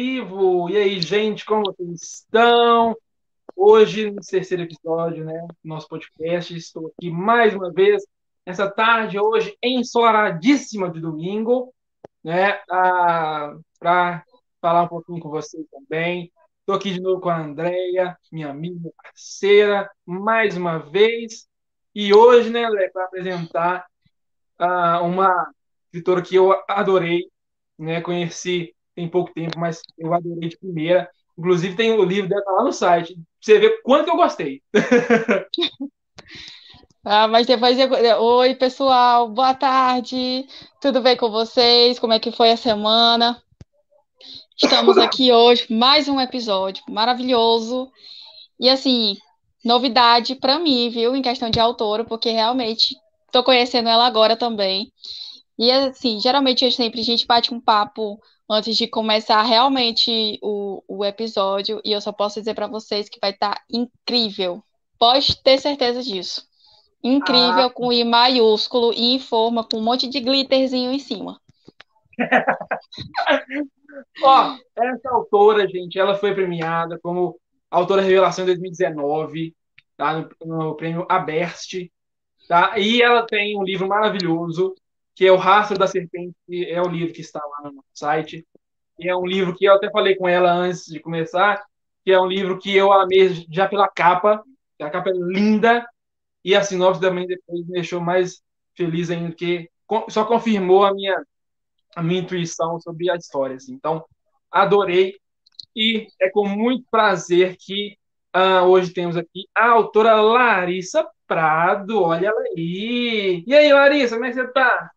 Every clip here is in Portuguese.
Vivo. E aí, gente, como vocês estão? Hoje, no terceiro episódio, né, do nosso podcast, estou aqui mais uma vez, nessa tarde, hoje, ensoladíssima de domingo, né, para falar um pouquinho com vocês também. Estou aqui de novo com a Andrea, minha amiga, parceira, mais uma vez. E hoje, né, para apresentar uh, uma escritora que eu adorei, né, conheci tem pouco tempo, mas eu adorei de primeira. Inclusive, tem o livro dela lá no site. Pra você ver quanto que eu gostei. Ah, mas depois eu... Oi, pessoal, boa tarde. Tudo bem com vocês? Como é que foi a semana? Estamos aqui hoje, mais um episódio maravilhoso. E assim, novidade para mim, viu, em questão de autora, porque realmente estou conhecendo ela agora também. E assim, geralmente sempre a gente bate um papo antes de começar realmente o, o episódio, e eu só posso dizer para vocês que vai estar tá incrível. Pode ter certeza disso. Incrível, ah. com I maiúsculo e em forma, com um monte de glitterzinho em cima. Ó, essa autora, gente, ela foi premiada como autora revelação em 2019, tá? No, no prêmio Aberst, tá? E ela tem um livro maravilhoso que é O Rastro da Serpente, que é o livro que está lá no site. E é um livro que eu até falei com ela antes de começar, que é um livro que eu amei já pela capa, a capa é linda, e a sinopse também depois me deixou mais feliz ainda, porque só confirmou a minha, a minha intuição sobre a história. Assim. Então, adorei, e é com muito prazer que uh, hoje temos aqui a autora Larissa Prado, olha ela aí. E aí, Larissa, como é que você está?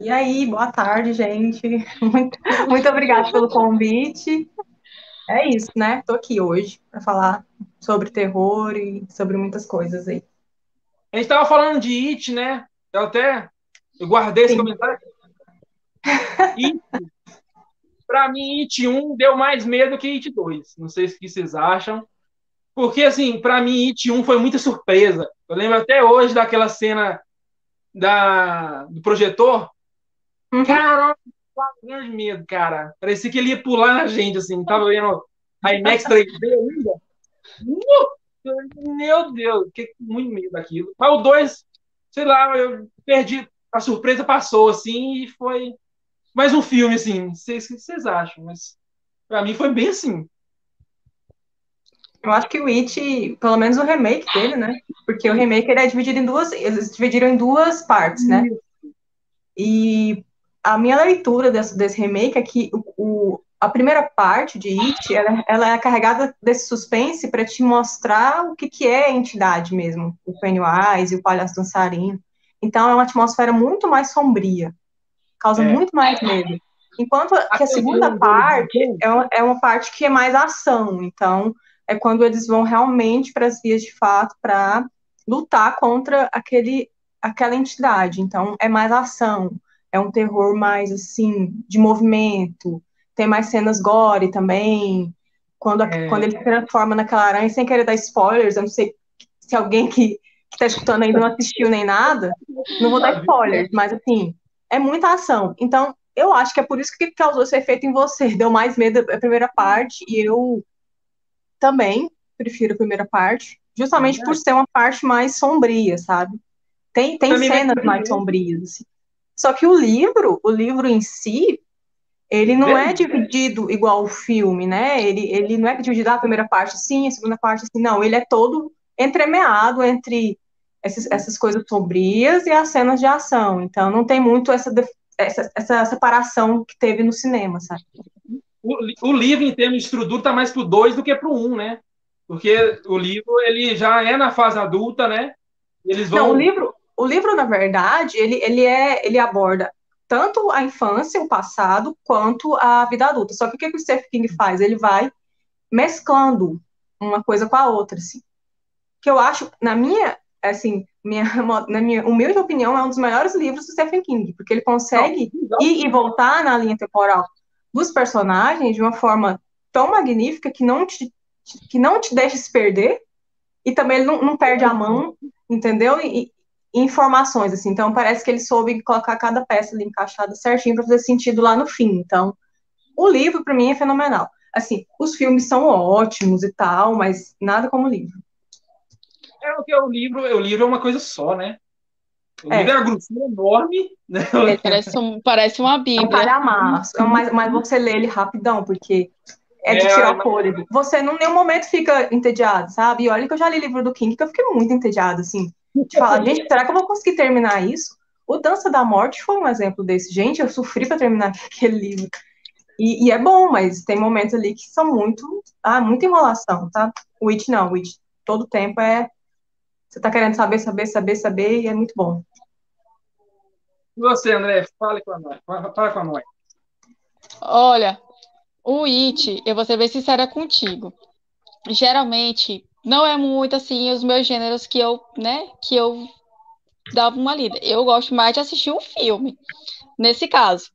E aí, boa tarde, gente. Muito, muito obrigada pelo convite. É isso, né? Estou aqui hoje para falar sobre terror e sobre muitas coisas aí. A gente estava falando de It, né? Eu até eu guardei Sim. esse comentário. It, para mim, It 1 deu mais medo que It 2. Não sei o que vocês acham. Porque, assim, para mim, It 1 foi muita surpresa. Eu lembro até hoje daquela cena da, do projetor, Uhum. Cara, grande medo, cara. Parecia que ele ia pular na gente, assim. Tava vendo a IMAX 3D ainda. Meu Deus, que muito medo daquilo. Mas o 2, sei lá, eu perdi. A surpresa passou, assim, e foi mais um filme, assim. Vocês, o que vocês acham? Mas pra mim foi bem assim. Eu acho que o It, pelo menos o remake dele, né? Porque o remake ele é dividido em duas. Eles dividiram em duas partes, né? E a minha leitura desse, desse remake é que o, o, a primeira parte de It, ela, ela é carregada desse suspense para te mostrar o que, que é a entidade mesmo, o Pennywise e o palhaço dançarino. Então é uma atmosfera muito mais sombria, causa é. muito mais medo. Enquanto que a segunda parte é uma, é uma parte que é mais ação, então é quando eles vão realmente para as vias de fato para lutar contra aquele, aquela entidade. Então é mais ação é um terror mais assim de movimento, tem mais cenas gore também. Quando, a, é. quando ele se transforma naquela aranha, sem querer dar spoilers, eu não sei se alguém que, está escutando ainda não assistiu nem nada, não vou dar spoilers, mas assim, é muita ação. Então, eu acho que é por isso que causou esse efeito em você. Deu mais medo a primeira parte, e eu também prefiro a primeira parte, justamente por ser uma parte mais sombria, sabe? Tem, tem cenas mais sombrias, assim. Só que o livro, o livro em si, ele não é dividido igual o filme, né? Ele, ele não é dividido ah, a primeira parte sim, a segunda parte assim, não. Ele é todo entremeado entre essas, essas coisas sombrias e as cenas de ação. Então, não tem muito essa, essa, essa separação que teve no cinema, sabe? O, o livro, em termos de estrutura, está mais pro 2 do que pro 1, um, né? Porque o livro, ele já é na fase adulta, né? Eles vão... Não, o livro, o livro, na verdade, ele, ele, é, ele aborda tanto a infância, o passado, quanto a vida adulta. Só que o que, que o Stephen King faz? Ele vai mesclando uma coisa com a outra, assim. Que eu acho, na minha, assim, minha, na minha humilde opinião, é um dos melhores livros do Stephen King, porque ele consegue ir e voltar na linha temporal dos personagens de uma forma tão magnífica que não te, que não te deixa se perder, e também ele não, não perde a mão, entendeu? E, informações, assim. Então, parece que ele soube colocar cada peça ali encaixada certinho para fazer sentido lá no fim. Então, o livro, para mim, é fenomenal. Assim, os filmes são ótimos e tal, mas nada como o livro. É o que é o livro, o livro é uma coisa só, né? O é. livro é uma grossura enorme, né? É, parece, um, parece uma bíblia. É um calhamaço, é mas, mas você lê ele rapidão, porque é de é, tirar o fôlego. Você, em nenhum momento, fica entediado, sabe? E olha que eu já li livro do King, que eu fiquei muito entediado, assim. De falar, gente, será que eu vou conseguir terminar isso? O Dança da Morte foi um exemplo desse. Gente, eu sofri para terminar aquele livro. E, e, é bom, mas tem momentos ali que são muito. Ah, muita enrolação, tá? O Witch não, o Witch todo tempo é. Você tá querendo saber, saber, saber, saber, e é muito bom. E você, André, fale com nós. Fala com nós. Olha, o It, eu vou ser bem sincera contigo. Geralmente, não é muito assim os meus gêneros que eu, né, que eu dava uma lida. Eu gosto mais de assistir um filme, nesse caso.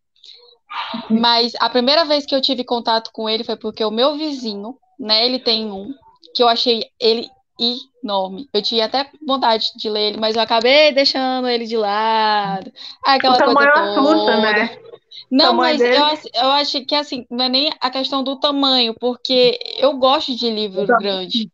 Mas a primeira vez que eu tive contato com ele foi porque o meu vizinho, né, ele tem um que eu achei ele enorme. Eu tinha até vontade de ler ele, mas eu acabei deixando ele de lado. Aquela o coisa toda. assusta, né? Não, mas eu, eu acho que assim, não é nem a questão do tamanho, porque eu gosto de livro grande.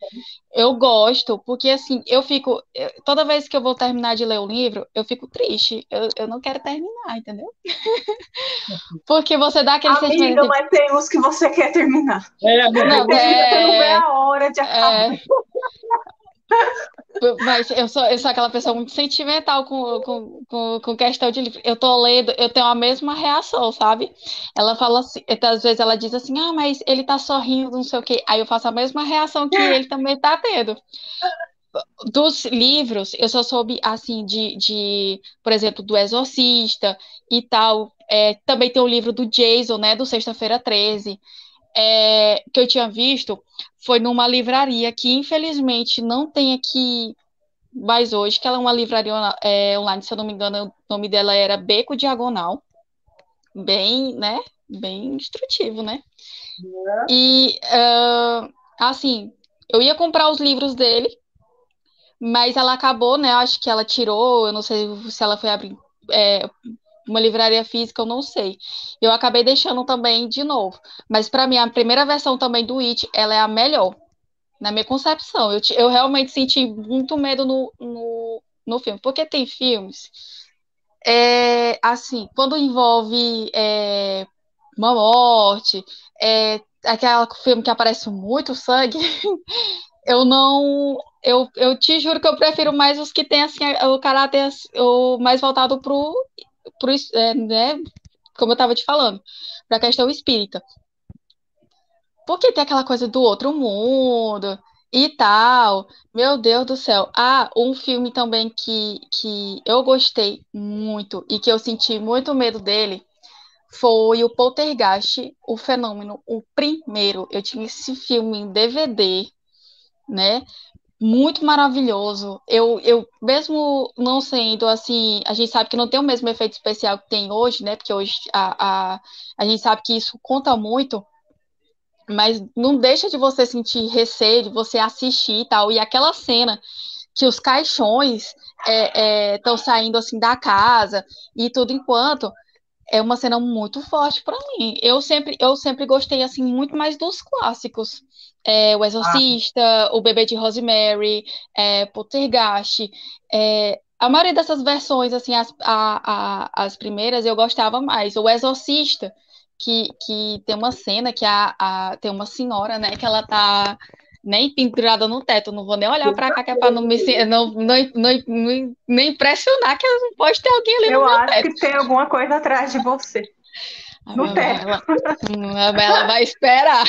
Eu gosto, porque assim, eu fico. Toda vez que eu vou terminar de ler um livro, eu fico triste. Eu, eu não quero terminar, entendeu? porque você dá aquele Amiga, sentimento. mas tem uns que você quer terminar. É, não, é... Não vê a hora de acabar. É... Mas eu sou, eu sou aquela pessoa muito sentimental com, com, com, com, questão de livro. Eu tô lendo, eu tenho a mesma reação, sabe? Ela fala assim, então, às vezes ela diz assim, ah, mas ele tá sorrindo, não sei o quê. Aí eu faço a mesma reação que ele também tá tendo. Dos livros, eu só soube, assim, de, de por exemplo, do Exorcista e tal. É, também tem o livro do Jason, né, do Sexta-feira 13 é, que eu tinha visto foi numa livraria que infelizmente não tem aqui mais hoje, que ela é uma livraria é, online, se eu não me engano, o nome dela era Beco Diagonal. Bem, né? Bem instrutivo, né? É. E uh, assim, eu ia comprar os livros dele, mas ela acabou, né? Acho que ela tirou, eu não sei se ela foi abrir é, uma livraria física, eu não sei. Eu acabei deixando também de novo. Mas para mim, a primeira versão também do It, ela é a melhor, na minha concepção. Eu, eu realmente senti muito medo no, no, no filme, porque tem filmes, é, assim, quando envolve é, uma morte, é, aquele filme que aparece muito sangue, eu não. Eu, eu te juro que eu prefiro mais os que tem assim, o caráter o mais voltado pro pro, é, né, como eu estava te falando, para questão espírita. Porque tem aquela coisa do outro mundo e tal. Meu Deus do céu. Ah, um filme também que, que eu gostei muito e que eu senti muito medo dele foi o Poltergeist, o fenômeno, o primeiro. Eu tinha esse filme em DVD, né? Muito maravilhoso. Eu, eu, mesmo não sendo assim, a gente sabe que não tem o mesmo efeito especial que tem hoje, né? Porque hoje a, a, a gente sabe que isso conta muito, mas não deixa de você sentir receio, de você assistir e tal. E aquela cena que os caixões estão é, é, saindo assim da casa e tudo enquanto é uma cena muito forte para mim. Eu sempre, eu sempre gostei assim muito mais dos clássicos. É, o Exorcista, ah. o Bebê de Rosemary, é, Poltergeist. É, a maioria dessas versões, assim, as, a, a, as primeiras eu gostava mais. O Exorcista, que, que tem uma cena que a, a, tem uma senhora, né, que ela tá nem pendurada no teto, não vou nem olhar para cá, que é para não me não, não, não, não, nem impressionar que não pode ter alguém ali Eu no acho teto. que tem alguma coisa atrás de você. No teto. Ela, ela vai esperar.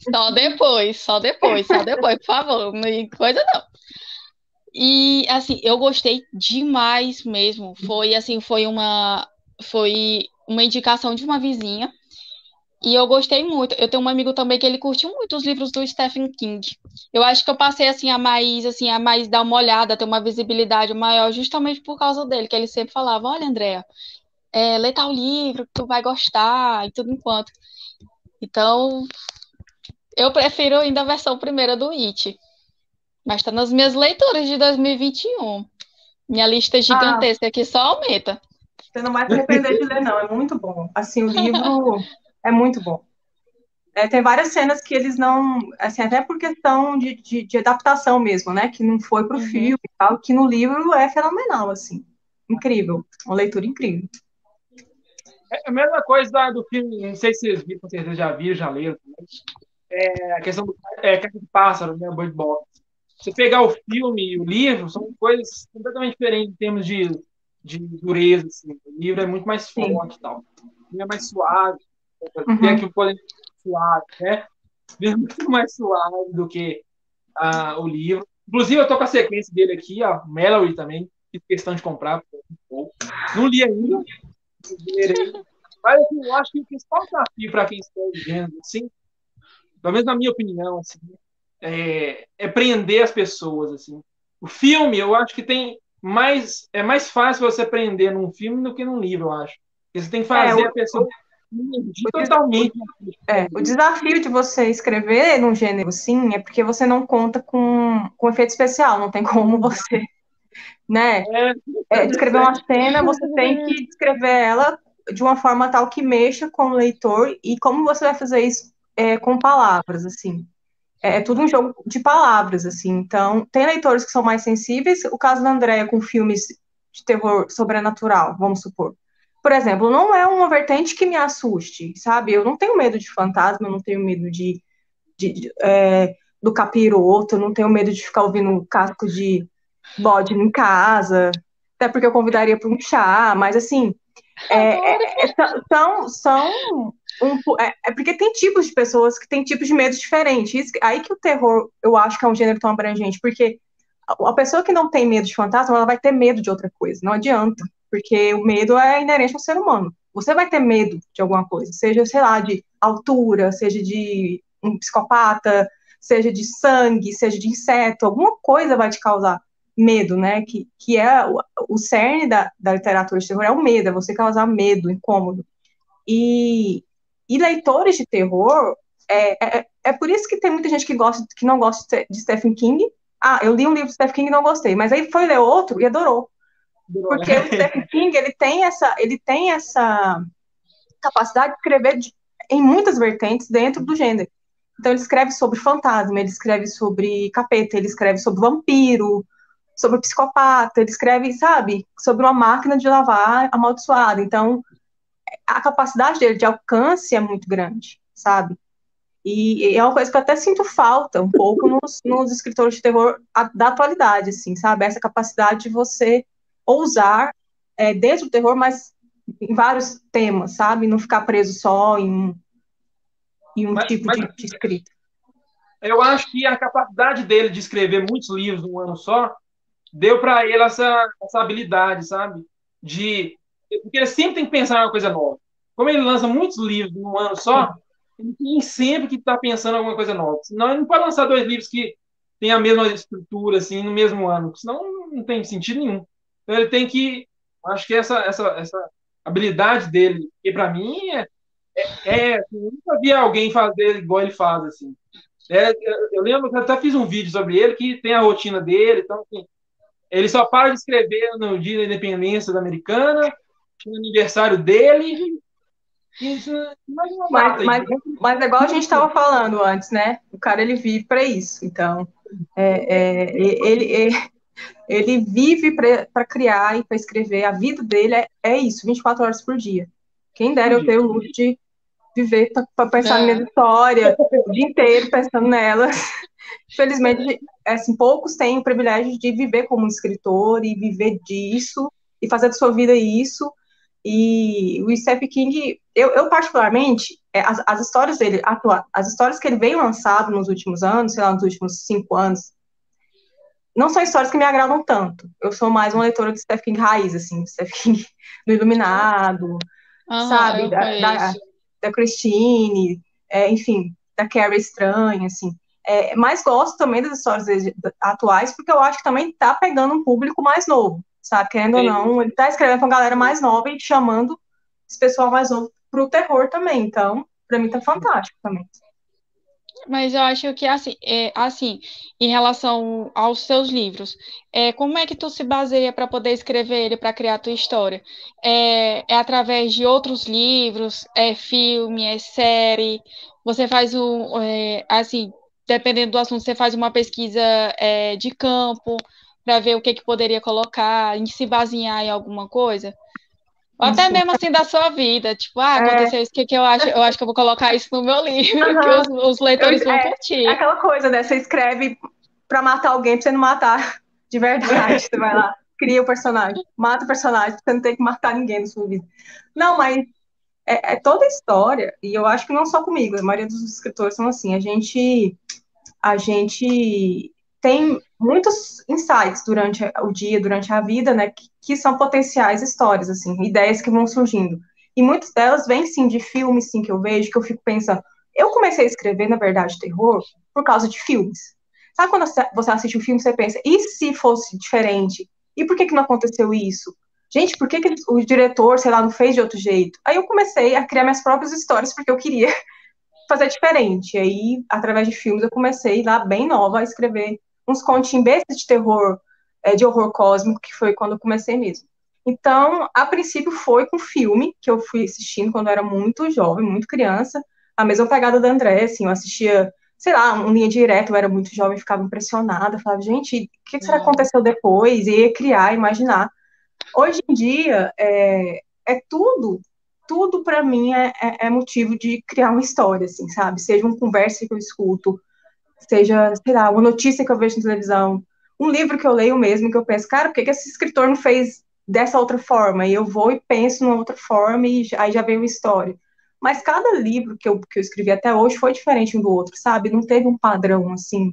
Só depois, só depois, só depois, por favor, não coisa não. E assim, eu gostei demais mesmo. Foi assim, foi uma foi uma indicação de uma vizinha e eu gostei muito. Eu tenho um amigo também que ele curtiu muito os livros do Stephen King. Eu acho que eu passei assim a mais assim a mais dar uma olhada, ter uma visibilidade maior, justamente por causa dele, que ele sempre falava: "Olha, Andréa, é, lê tal livro tu vai gostar e tudo enquanto". Então, eu prefiro ainda a versão primeira do It. Mas está nas minhas leituras de 2021. Minha lista gigantesca ah, aqui só aumenta. Você não vai se arrepender de ler, não. É muito bom. Assim, o livro É muito bom. É, tem várias cenas que eles não, assim, até por questão de, de, de adaptação mesmo, né, que não foi para o uhum. filme e tal, que no livro é fenomenal, assim, incrível, uma leitura incrível. É a mesma coisa do filme, não sei se vocês viram, já viram, já leram, é a questão do é, Caixa de Pássaro, né, Bird Box. Você pegar o filme e o livro, são coisas completamente diferentes em termos de, de dureza, assim. O livro é muito mais forte e tal. O é mais suave, uhum. tem aqui o poder suave, né? É muito mais suave do que uh, o livro. Inclusive, eu tô com a sequência dele aqui, a Mallory também, fiz questão de comprar. Não li ainda. Mas assim, eu acho que o principal desafio para quem está vendo, assim, pelo menos na minha opinião, assim, é, é prender as pessoas, assim. O filme, eu acho que tem mais é mais fácil você prender num filme do que num livro, eu acho. Porque você tem que fazer é, o, a pessoa totalmente. É, o desafio de você escrever num gênero sim é porque você não conta com, com efeito especial, não tem como você, né? É, é, descrever uma cena, você tem que descrever ela de uma forma tal que mexa com o leitor e como você vai fazer isso é, com palavras, assim. É, é tudo um jogo de palavras, assim. Então, tem leitores que são mais sensíveis. O caso da Andrea com filmes de terror sobrenatural, vamos supor por exemplo, não é uma vertente que me assuste, sabe? Eu não tenho medo de fantasma, eu não tenho medo de, de, de é, do capiroto, eu não tenho medo de ficar ouvindo casco de bode em casa, até porque eu convidaria para um chá, mas assim, é, é, é são, são um, é, é, porque tem tipos de pessoas que têm tipos de medo diferentes. Aí que o terror, eu acho que é um gênero tão abrangente, porque a pessoa que não tem medo de fantasma, ela vai ter medo de outra coisa, não adianta porque o medo é inerente ao ser humano. Você vai ter medo de alguma coisa, seja, sei lá, de altura, seja de um psicopata, seja de sangue, seja de inseto, alguma coisa vai te causar medo, né? Que, que é o, o cerne da, da literatura de terror, é o medo, é você causar medo, incômodo. E, e leitores de terror, é, é, é por isso que tem muita gente que, gosta, que não gosta de Stephen King. Ah, eu li um livro de Stephen King e não gostei, mas aí foi ler outro e adorou. Porque o Stephen King, ele tem essa, ele tem essa capacidade de escrever de, em muitas vertentes dentro do gênero. Então ele escreve sobre fantasma, ele escreve sobre capeta, ele escreve sobre vampiro, sobre psicopata, ele escreve, sabe, sobre uma máquina de lavar amaldiçoada. Então a capacidade dele de alcance é muito grande, sabe? E é uma coisa que eu até sinto falta um pouco nos, nos escritores de terror da atualidade, assim, sabe? Essa capacidade de você ousar é, dentro do terror, mas em vários temas, sabe? Não ficar preso só em, em um mas, tipo mas, de, de escrita. Eu acho que a capacidade dele de escrever muitos livros num ano só deu para ele essa, essa habilidade, sabe? De porque ele sempre tem que pensar em uma coisa nova. Como ele lança muitos livros num ano só, ele tem sempre que estar tá pensando em alguma coisa nova. Senão ele não pode lançar dois livros que têm a mesma estrutura assim no mesmo ano, senão não tem sentido nenhum. Então ele tem que. Acho que essa, essa, essa habilidade dele, que para mim é. é, é assim, eu nunca vi alguém fazer igual ele faz, assim. É, eu lembro que eu até fiz um vídeo sobre ele que tem a rotina dele, então assim, ele só para de escrever no dia da independência da americana, no aniversário dele. Isso, mas, mas, mas, é igual a gente estava falando antes, né? O cara ele vive para isso. Então, é, é, ele, ele, ele vive para criar e para escrever. A vida dele é, é isso, 24 horas por dia. Quem dera eu ter o luxo de viver para pensar é. na minha história o dia inteiro pensando nela. Infelizmente, assim, poucos têm o privilégio de viver como escritor e viver disso e fazer da sua vida isso. E o Stephen King, eu, eu particularmente, é, as, as histórias dele, as histórias que ele vem lançado nos últimos anos, sei lá, nos últimos cinco anos, não são histórias que me agradam tanto. Eu sou mais uma leitora de Stephen King raiz, assim, Stephen King do Iluminado, sabe, da, da, da, Christine, é, enfim, da Carrie Estranha, assim. É, mas gosto também das histórias atuais, porque eu acho que também tá pegando um público mais novo, sabe, querendo Sim. ou não, ele tá escrevendo com a galera mais nova e chamando esse pessoal mais novo pro terror também, então, para mim tá fantástico também. Mas eu acho que assim, é, assim, em relação aos seus livros, é, como é que tu se baseia para poder escrever ele, para criar a tua história? É, é, através de outros livros, é filme, é série? Você faz um, é, assim, dependendo do assunto, você faz uma pesquisa é, de campo para ver o que, que poderia colocar, em se basear em alguma coisa? Ou até mesmo assim da sua vida, tipo, ah, é. aconteceu é. isso, que, que eu acho? Eu acho que eu vou colocar isso no meu livro, uhum. que os, os leitores eu, vão é, curtir. É aquela coisa, né? Você escreve pra matar alguém, pra você não matar de verdade. você vai lá, cria o personagem, mata o personagem, você não ter que matar ninguém na sua vida. Não, mas é, é toda a história, e eu acho que não só comigo, a maioria dos escritores são assim, a gente. A gente tem muitos insights durante o dia, durante a vida, né, que, que, são potenciais histórias, assim, ideias que vão surgindo. E muitas delas vêm, sim, de filmes, sim, que eu vejo, que eu fico pensando, eu comecei a escrever, na verdade, terror por causa de filmes. Sabe quando você assiste um filme, você pensa, e se fosse diferente? E por que que não aconteceu isso? Gente, por que, que o diretor, sei lá, não fez de outro jeito? Aí eu comecei a criar minhas próprias histórias, porque eu queria fazer diferente. E aí, através de filmes, eu comecei lá, bem nova, a escrever uns continhos bestas de terror, é, de horror cósmico, que foi quando eu comecei mesmo. Então, a princípio foi com filme, que eu fui assistindo quando eu era muito jovem, muito criança, a mesma pegada da André, assim, eu assistia, sei lá, um linha direta, eu era muito jovem, ficava impressionada, falava, gente, o que, será que aconteceu depois? E ia criar, imaginar. Hoje em dia, é, é tudo, tudo para mim é, é, é, motivo de criar uma história, assim, sabe? Seja uma conversa que eu escuto, seja, sei lá, uma notícia que eu vejo na televisão, um livro que eu leio mesmo, que eu penso, cara, por que, que esse escritor não fez dessa outra forma? E eu vou e penso numa outra forma e aí já vem uma história. Mas cada livro que eu, que eu escrevi até hoje foi diferente um do outro, sabe? Não teve um padrão, assim,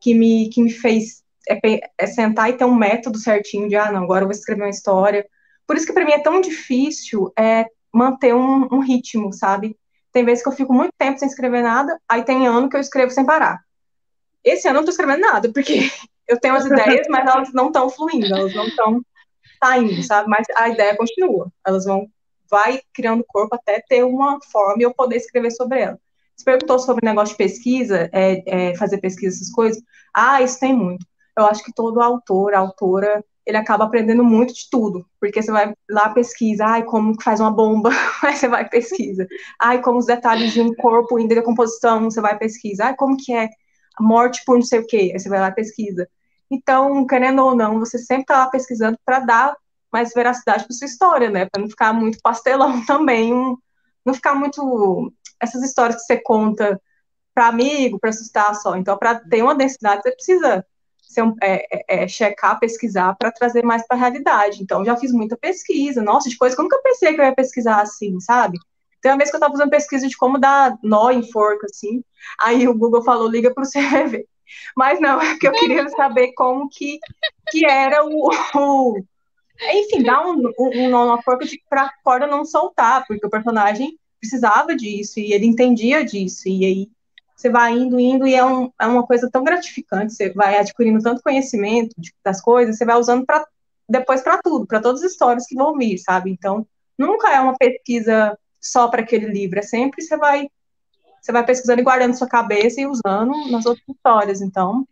que me, que me fez é, é sentar e ter um método certinho de, ah, não, agora eu vou escrever uma história. Por isso que para mim é tão difícil é, manter um, um ritmo, sabe? Tem vezes que eu fico muito tempo sem escrever nada, aí tem ano que eu escrevo sem parar. Esse ano eu não tô escrevendo nada, porque eu tenho as ideias, mas elas não estão fluindo, elas não estão saindo, sabe? Mas a ideia continua. Elas vão, vai criando corpo até ter uma forma e eu poder escrever sobre ela. Você perguntou sobre negócio de pesquisa, é, é, fazer pesquisa, essas coisas. Ah, isso tem muito. Eu acho que todo autor, autora, ele acaba aprendendo muito de tudo, porque você vai lá pesquisa, ai, como que faz uma bomba, aí você vai pesquisa. Ai, como os detalhes de um corpo em decomposição, você vai pesquisa. Ai, como que é morte por não sei o quê, aí você vai lá e pesquisa. Então, querendo ou não, você sempre está lá pesquisando para dar mais veracidade para sua história, né? Para não ficar muito pastelão também, um, não ficar muito essas histórias que você conta para amigo, para assustar só. Então, para ter uma densidade, você precisa ser é, é, é checar, pesquisar para trazer mais para a realidade. Então, já fiz muita pesquisa, nossa, de coisas que eu pensei que eu ia pesquisar assim, sabe? Tem uma vez que eu estava fazendo pesquisa de como dar nó em forca, assim, aí o Google falou, liga para o CRV. Mas não, é que eu queria saber como que, que era o, o enfim, dar um, um, um nó na forca para a corda não soltar, porque o personagem precisava disso e ele entendia disso, e aí você vai indo, indo, e é, um, é uma coisa tão gratificante, você vai adquirindo tanto conhecimento de, das coisas, você vai usando para depois para tudo, para todas as histórias que vão vir, sabe? Então, nunca é uma pesquisa só para aquele livro, é sempre você vai você vai pesquisando e guardando sua cabeça e usando nas outras histórias. Então,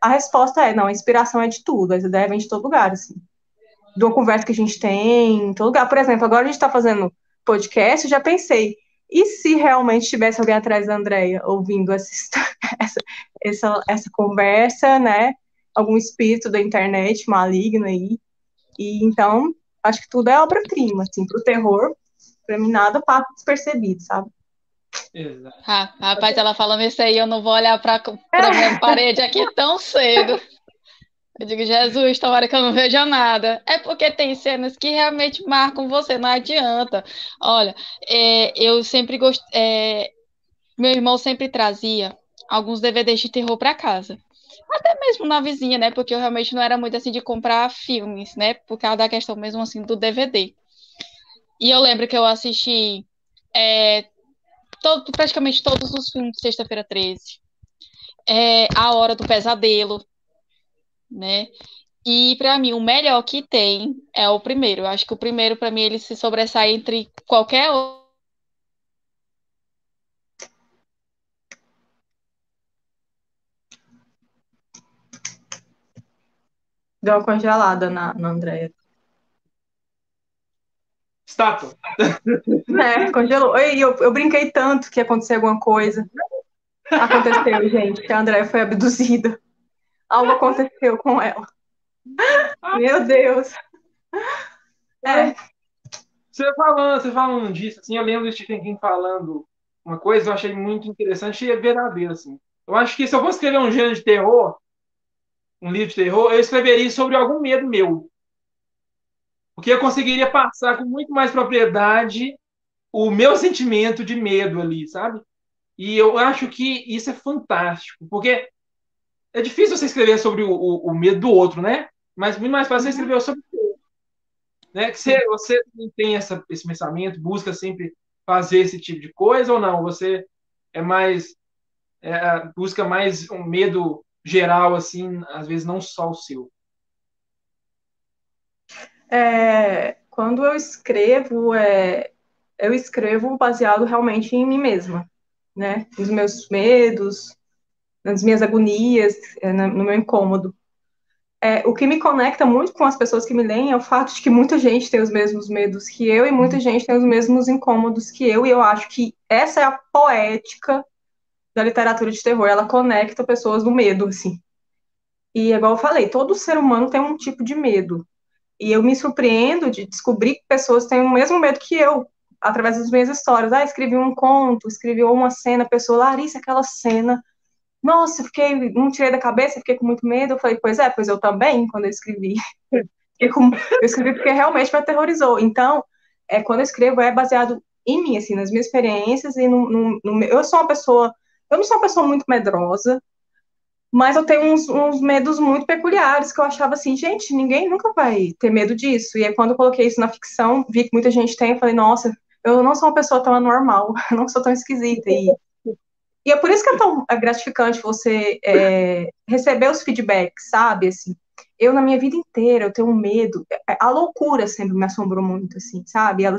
a resposta é, não, a inspiração é de tudo, as ideias vêm de todo lugar, assim. De uma conversa que a gente tem, em todo lugar. Por exemplo, agora a gente está fazendo podcast, eu já pensei, e se realmente tivesse alguém atrás da Andrea ouvindo essa, essa, essa, essa conversa, né? Algum espírito da internet maligno aí. E então, acho que tudo é obra-prima, assim, pro terror, pra mim nada passa despercebido, sabe? Exato. Ah, rapaz, ela falando isso aí, eu não vou olhar para a minha parede aqui tão cedo. Eu digo, Jesus, tomara que eu não veja nada. É porque tem cenas que realmente marcam você, não adianta. Olha, é, eu sempre gostei. É, meu irmão sempre trazia alguns DVDs de terror para casa. Até mesmo na vizinha, né? Porque eu realmente não era muito assim de comprar filmes, né? Por causa da questão mesmo assim do DVD. E eu lembro que eu assisti é, todo, praticamente todos os filmes de Sexta-feira 13. É, A Hora do Pesadelo, né? E para mim o melhor que tem é o primeiro. Eu acho que o primeiro para mim ele se sobressai entre qualquer outro. Deu uma congelada na, na Andréia. Estátua. É, congelou. E eu, eu brinquei tanto que ia acontecer alguma coisa. Aconteceu, gente, que a Andréia foi abduzida. Algo aconteceu com ela. Meu Deus. É. Você falando, você falando disso, assim, eu lembro do Stephen King falando uma coisa que eu achei muito interessante e é verdadeiro, assim. Eu acho que se eu fosse escrever um gênero de terror, um livro de terror, eu escreveria sobre algum medo meu. Porque eu conseguiria passar com muito mais propriedade o meu sentimento de medo ali, sabe? E eu acho que isso é fantástico, porque é difícil você escrever sobre o, o, o medo do outro, né? Mas muito mais fácil você escrever sobre o. Né? Que você, você tem essa, esse pensamento, busca sempre fazer esse tipo de coisa ou não? Você é mais é, busca mais um medo geral, assim, às vezes não só o seu. É, quando eu escrevo, é, eu escrevo baseado realmente em mim mesma, né? Nos meus medos, nas minhas agonias, é, no meu incômodo. É, o que me conecta muito com as pessoas que me leem é o fato de que muita gente tem os mesmos medos que eu e muita gente tem os mesmos incômodos que eu, e eu acho que essa é a poética da literatura de terror, ela conecta pessoas no medo, assim. E igual eu falei, todo ser humano tem um tipo de medo. E eu me surpreendo de descobrir que pessoas têm o mesmo medo que eu, através das minhas histórias. Ah, escrevi um conto, escrevi uma cena, a pessoa, Larissa, aquela cena. Nossa, fiquei, não tirei da cabeça, fiquei com muito medo. Eu falei, pois é, pois eu também, quando eu escrevi. Eu escrevi porque realmente me aterrorizou. Então, é, quando eu escrevo, é baseado em mim, assim, nas minhas experiências e no, no, no, eu sou uma pessoa, eu não sou uma pessoa muito medrosa, mas eu tenho uns, uns, medos muito peculiares que eu achava assim, gente, ninguém nunca vai ter medo disso. E aí, quando eu coloquei isso na ficção, vi que muita gente tem, eu falei, nossa, eu não sou uma pessoa tão anormal, eu não sou tão esquisita. E, e é por isso que é tão gratificante você é, receber os feedbacks, sabe? Assim, eu, na minha vida inteira, eu tenho um medo. É, a loucura sempre me assombrou muito, assim, sabe? A,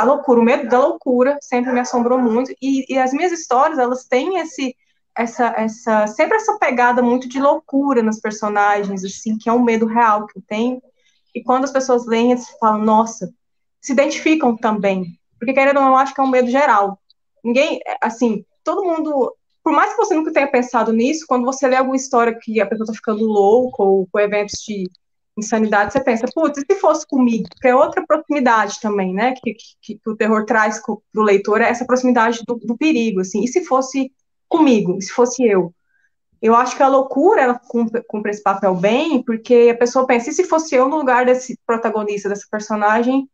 a loucura, o medo da loucura sempre me assombrou muito. E, e as minhas histórias, elas têm esse essa, essa, sempre essa pegada muito de loucura nos personagens, assim, que é um medo real que eu tenho. E quando as pessoas leem, eles falam, nossa, se identificam também. Porque, querendo ou não, acho que é um medo geral. Ninguém, assim, todo mundo, por mais que você nunca tenha pensado nisso, quando você lê alguma história que a pessoa tá ficando louca ou com eventos de insanidade, você pensa, putz, e se fosse comigo? Que é outra proximidade também, né, que, que, que o terror traz para o leitor, é essa proximidade do, do perigo, assim. E se fosse comigo, se fosse eu. Eu acho que a loucura ela cumpre, cumpre esse papel bem, porque a pessoa pensa, e se fosse eu no lugar desse protagonista, dessa personagem,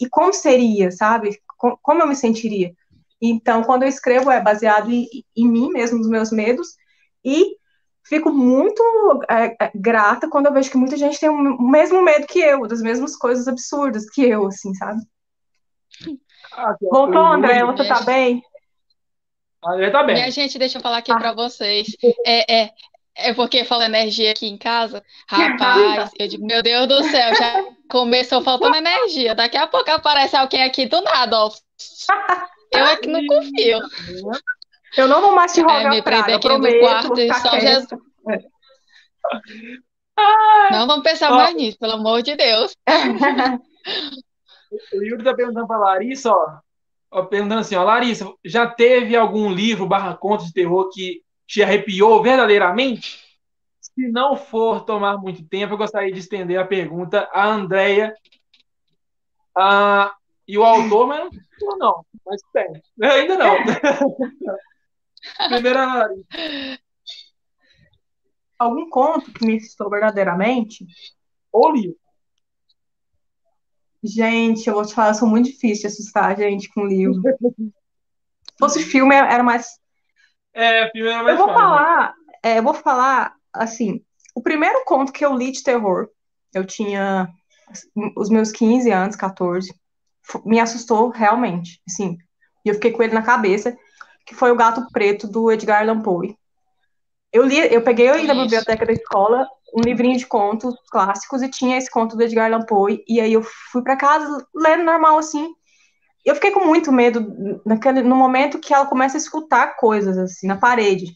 e como seria, sabe? Como, como eu me sentiria? Então, quando eu escrevo, é baseado em, em mim mesmo, nos meus medos, e fico muito é, é, grata quando eu vejo que muita gente tem o mesmo medo que eu, das mesmas coisas absurdas que eu, assim, sabe? Ah, Voltou, André, você tá bem? Tá bem. Minha gente, deixa eu falar aqui ah. para vocês. É, é, é porque fala energia aqui em casa. Rapaz, eu digo, meu Deus do céu, já começou faltando energia. Daqui a pouco aparece alguém aqui do nada, ó. Eu é que não confio. Eu não vou mais te rogar é, me prender aqui prometo, no quarto e só Jesus. Não vamos pensar ó. mais nisso, pelo amor de Deus. o Yuri tá perguntando pra Larissa, ó perguntando assim, ó, Larissa, já teve algum livro barra conto de terror que te arrepiou verdadeiramente? Se não for tomar muito tempo, eu gostaria de estender a pergunta à Andrea e o autor, mas não, não mas tem. Ainda não. Primeira Larissa. Algum conto que me assustou verdadeiramente? Ou livro? Gente, eu vou te falar, eu sou muito difícil de assustar gente com livro. Se fosse filme, era mais. É, filme era mais Eu vou fácil. falar, é, eu vou falar, assim, o primeiro conto que eu li de terror, eu tinha os meus 15 anos, 14, me assustou realmente, assim, e eu fiquei com ele na cabeça, que foi O Gato Preto, do Edgar Allan Poe. Eu li, eu peguei aí na biblioteca da escola um livrinho de contos clássicos e tinha esse conto do Edgar Allan Poe, e aí eu fui para casa lendo normal assim. Eu fiquei com muito medo naquele, no momento que ela começa a escutar coisas assim na parede.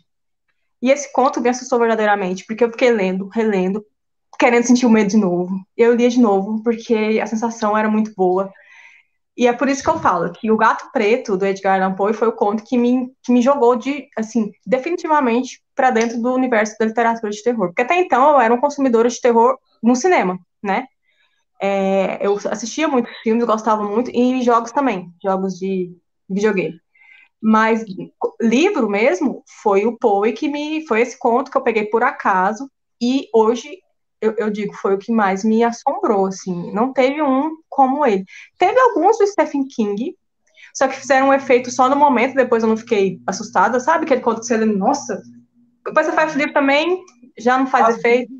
E esse conto me assustou verdadeiramente, porque eu fiquei lendo, relendo, querendo sentir o medo de novo. Eu lia de novo, porque a sensação era muito boa. E é por isso que eu falo que o Gato Preto, do Edgar Allan Poe, foi o conto que me, que me jogou de, assim, definitivamente para dentro do universo da literatura de terror. Porque até então eu era um consumidora de terror no cinema, né? É, eu assistia muitos filmes, gostava muito, e jogos também, jogos de videogame. Mas livro mesmo foi o Poe que me foi esse conto que eu peguei por acaso e hoje eu, eu, digo foi o que mais me assombrou assim. Não teve um como ele. Teve alguns do Stephen King, só que fizeram um efeito só no momento. Depois eu não fiquei assustada, sabe? Aquele conto que você nossa. Depois você faz o livro também, já não faz efeito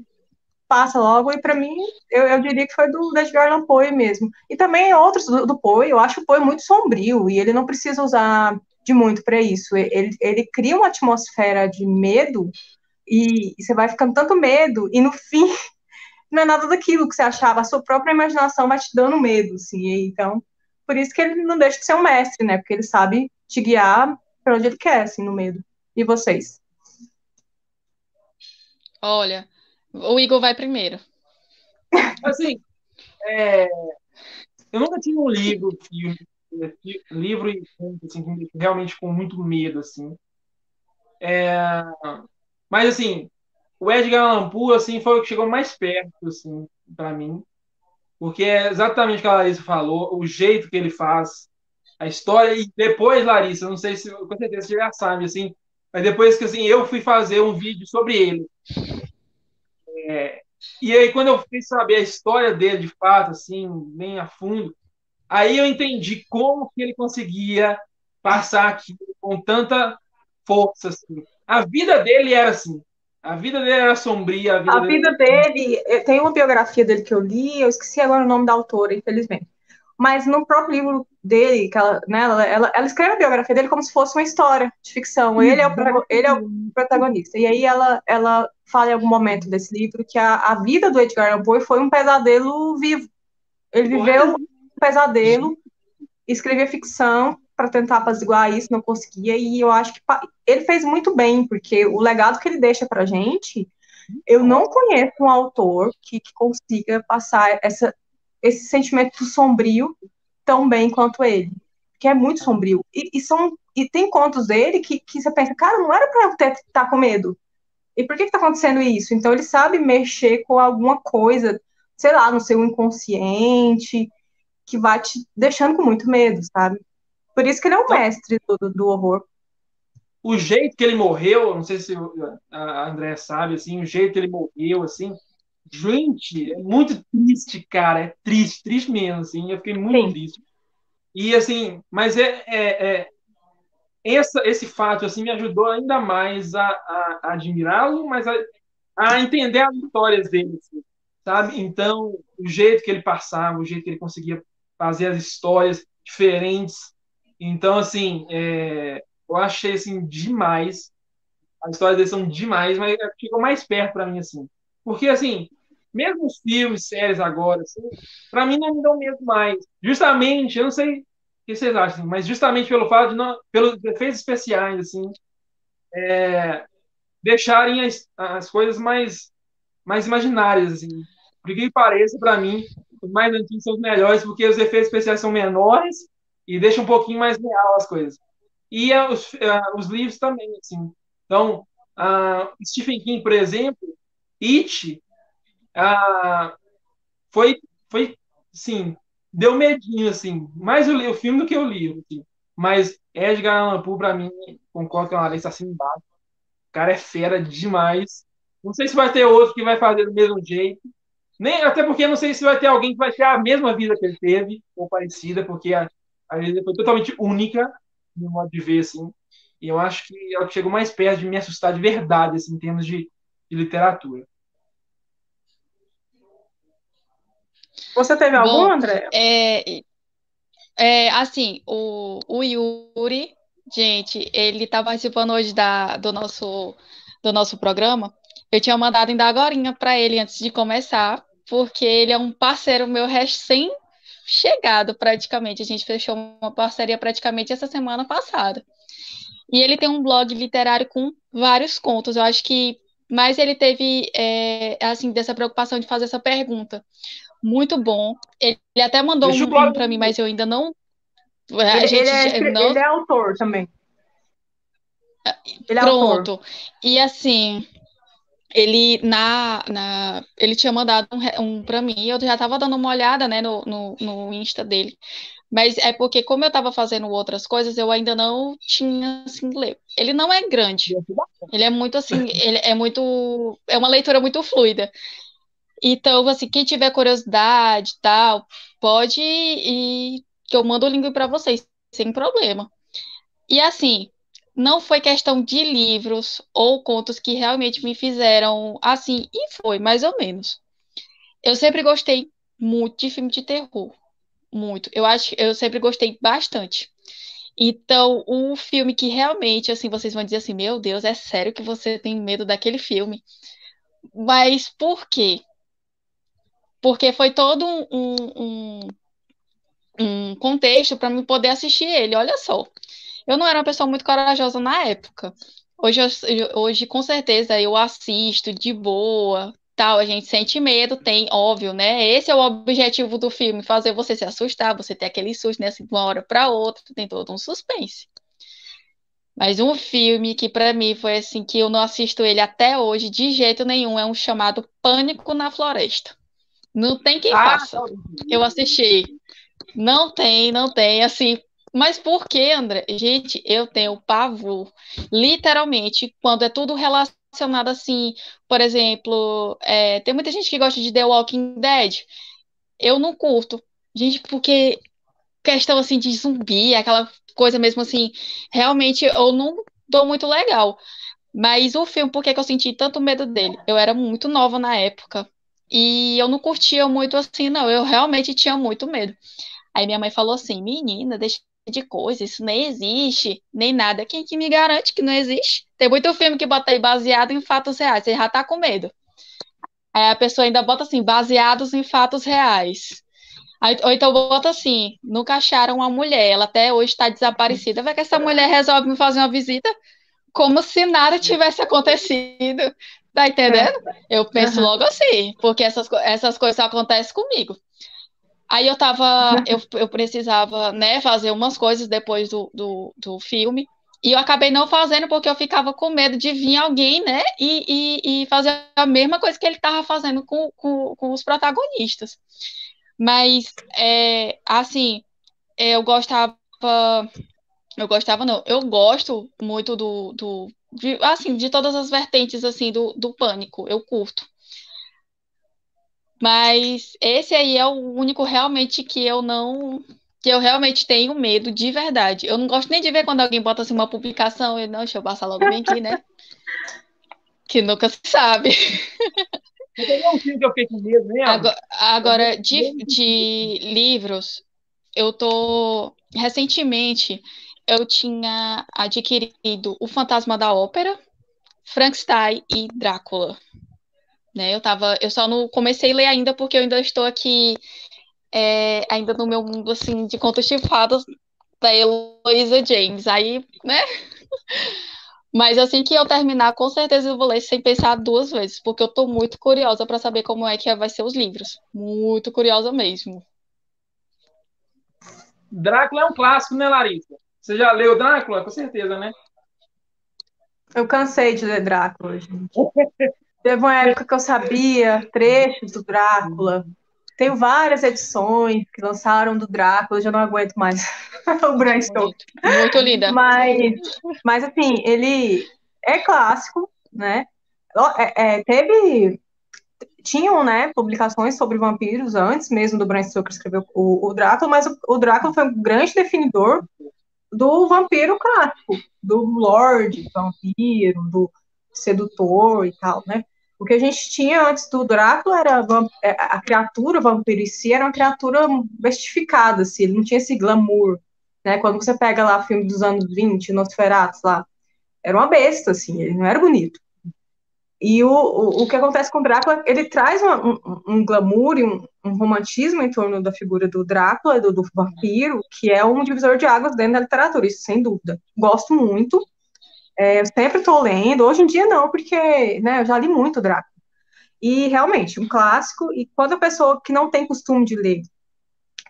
passa logo, e para mim, eu, eu, diria que foi do Edgar Allan Poe mesmo. E também outros do, do Poe, eu acho o Poe muito sombrio, e ele não precisa usar de muito para isso. Ele, ele cria uma atmosfera de medo e, e, você vai ficando tanto medo e no fim não é nada daquilo que você achava. A sua própria imaginação vai te dando medo, assim. Então, por isso que ele não deixa de ser um mestre, né? Porque ele sabe te guiar para onde ele quer, assim, no medo. E vocês? Olha, o Igor vai primeiro. Assim, é, eu nunca tive um livro, livro e assim, realmente com muito medo, assim. É, mas, assim, o Edgar Allan Poe, assim, foi o que chegou mais perto, assim, para mim. Porque é exatamente o que a Larissa falou, o jeito que ele faz, a história. E depois, Larissa, não sei se com certeza você já sabe, assim, mas depois que assim, eu fui fazer um vídeo sobre ele. É, e aí, quando eu fui saber a história dele de fato, assim, bem a fundo, Aí eu entendi como que ele conseguia passar aqui com tanta força. Assim. A vida dele era assim. A vida dele era sombria. A vida, a vida dele... dele... Tem uma biografia dele que eu li, eu esqueci agora o nome da autora, infelizmente. Mas no próprio livro dele, que ela, né, ela, ela, ela escreve a biografia dele como se fosse uma história de ficção. Ele é o, ele é o protagonista. E aí ela, ela fala em algum momento desse livro que a, a vida do Edgar Allan Poe foi um pesadelo vivo. Ele viveu pesadelo, escrevia ficção para tentar apaziguar isso, não conseguia, e eu acho que ele fez muito bem, porque o legado que ele deixa para gente, eu não conheço um autor que, que consiga passar essa, esse sentimento sombrio tão bem quanto ele, que é muito sombrio. E, e são e tem contos dele que, que você pensa, cara, não era para eu estar tá com medo. E por que está acontecendo isso? Então ele sabe mexer com alguma coisa, sei lá, no seu inconsciente, que vai te deixando com muito medo, sabe? Por isso que ele é um então, mestre do, do horror. O jeito que ele morreu, não sei se a André sabe, assim, o jeito que ele morreu, assim, gente, é muito triste, cara, é triste, triste mesmo, assim, eu fiquei muito Sim. triste. E, assim, mas é, é, é essa, esse fato, assim, me ajudou ainda mais a, a, a admirá-lo, mas a, a entender as histórias dele, assim, sabe? Então, o jeito que ele passava, o jeito que ele conseguia fazer as histórias diferentes. Então, assim, é, eu achei assim demais. As histórias deles são demais, mas ficou mais perto para mim, assim. Porque, assim, mesmo os filmes, séries agora, assim, para mim não me dão medo mais. Justamente, eu não sei o que vocês acham, mas justamente pelo fato de não, pelos efeitos especiais, assim, é, deixarem as, as coisas mais, mais imaginárias, assim. Por que pareça, para mim, os mais antigos são os melhores, porque os efeitos especiais são menores e deixam um pouquinho mais real as coisas. E uh, os, uh, os, livros também, assim. Então, uh, Stephen King, por exemplo, It, foi, foi, sim, deu medinho, assim, mais o, o filme do que o livro, assim. Mas Edgar Allan Poe, para mim, concordo com a Larissa assim embaixo. O cara é fera demais. Não sei se vai ter outro que vai fazer do mesmo jeito, nem, até porque não sei se vai ter alguém que vai ter a mesma vida que ele teve, ou parecida, porque a, a vida foi totalmente única, no modo de ver, assim. E eu acho que é o que chegou mais perto de me assustar de verdade, assim, em termos de, de literatura. Você teve Bom, algum, André? É, é, assim, o, o Yuri, gente, ele tá participando hoje da, do, nosso, do nosso programa. Eu tinha mandado ainda agora para ele antes de começar, porque ele é um parceiro meu recém-chegado, praticamente. A gente fechou uma parceria praticamente essa semana passada. E ele tem um blog literário com vários contos. Eu acho que mas ele teve, é, assim, dessa preocupação de fazer essa pergunta. Muito bom. Ele, ele até mandou Deixa um, um para mim, mas eu ainda não. A Ele, gente ele é, não ele é autor também. Ele é autor. Pronto. E assim, ele na, na ele tinha mandado um, um para mim, eu já estava dando uma olhada, né, no, no, no Insta dele. Mas é porque como eu estava fazendo outras coisas, eu ainda não tinha assim ler. Ele não é grande. Ele é muito assim, ele é muito é uma leitura muito fluida. Então, assim, quem tiver curiosidade, e tal, pode ir que eu mando o link para vocês, sem problema. E assim, não foi questão de livros ou contos que realmente me fizeram assim, e foi, mais ou menos. Eu sempre gostei muito de filme de terror, muito. Eu acho, eu sempre gostei bastante. Então, um filme que realmente, assim, vocês vão dizer assim, meu Deus, é sério que você tem medo daquele filme? Mas por quê? Porque foi todo um, um, um contexto para mim poder assistir ele. Olha só, eu não era uma pessoa muito corajosa na época. Hoje, hoje com certeza, eu assisto de boa, tal. A gente sente medo, tem, óbvio, né? Esse é o objetivo do filme, fazer você se assustar, você ter aquele susto, né? Assim, de uma hora para outra, tem todo um suspense. Mas um filme que para mim foi assim que eu não assisto ele até hoje de jeito nenhum é um chamado Pânico na Floresta. Não tem quem Ah, faça. Eu assisti. Não tem, não tem, assim. Mas por que, André? Gente, eu tenho pavor. Literalmente, quando é tudo relacionado assim, por exemplo, é, tem muita gente que gosta de The Walking Dead. Eu não curto. Gente, porque questão assim de zumbi, aquela coisa mesmo assim, realmente eu não dou muito legal. Mas o filme, por que que eu senti tanto medo dele? Eu era muito nova na época. E eu não curtia muito assim, não. Eu realmente tinha muito medo. Aí minha mãe falou assim: menina, deixa de coisa, isso nem existe, nem nada. Quem que me garante que não existe? Tem muito filme que bota aí baseado em fatos reais, você já tá com medo. Aí a pessoa ainda bota assim, baseados em fatos reais. Aí, ou então bota assim, nunca acharam uma mulher, ela até hoje está desaparecida. Vai que essa mulher resolve me fazer uma visita como se nada tivesse acontecido. Tá entendendo? Eu penso Aham. logo assim, porque essas, essas coisas acontecem comigo. Aí eu tava, eu, eu precisava, né, fazer umas coisas depois do, do, do filme. E eu acabei não fazendo porque eu ficava com medo de vir alguém, né, e, e, e fazer a mesma coisa que ele tava fazendo com, com, com os protagonistas. Mas, é, assim, eu gostava, eu gostava não, eu gosto muito do, do de, assim, de todas as vertentes, assim, do, do pânico, eu curto. Mas esse aí é o único realmente que eu não. Que eu realmente tenho medo de verdade. Eu não gosto nem de ver quando alguém bota assim uma publicação e não, deixa eu passar logo bem aqui, né? Que nunca se sabe. Não tem nenhum filme que eu fiquei com medo mesmo. Agora, agora de, de livros, eu tô. Recentemente, eu tinha adquirido O Fantasma da Ópera, Frankenstein e Drácula. Né? Eu tava, eu só não comecei a ler ainda porque eu ainda estou aqui é, ainda no meu mundo assim de contos de fadas da Heloísa James. Aí, né? Mas assim que eu terminar, com certeza eu vou ler sem pensar duas vezes, porque eu tô muito curiosa para saber como é que vai ser os livros. Muito curiosa mesmo. Drácula é um clássico, né, Larissa? Você já leu Drácula? Com certeza, né? Eu cansei de ler Drácula, gente. Teve uma época que eu sabia trechos do Drácula. Tenho várias edições que lançaram do Drácula, eu já não aguento mais o Bram Stoker. Muito, linda. Mas, mas assim, ele é clássico, né? É- é, teve. Tinham, né, publicações sobre vampiros antes mesmo do Bram Stoker escrever o, o Drácula, mas o, o Drácula foi um grande definidor do vampiro clássico, do Lorde vampiro, do sedutor e tal, né? O que a gente tinha antes do Drácula era é, a criatura vampiro em si era uma criatura bestificada, assim, ele não tinha esse glamour, né? Quando você pega lá o filme dos anos 20, Nosferatu lá, era uma besta, assim, ele não era bonito. E o, o, o que acontece com o Drácula, ele traz uma- um, um glamour e um, um romantismo em torno da figura do Drácula, do, do vampiro, que é um divisor de águas dentro da literatura, isso sem dúvida. Gosto muito. É, sempre estou lendo, hoje em dia não, porque né, eu já li muito Drácula. E realmente, um clássico, e quando a pessoa que não tem costume de ler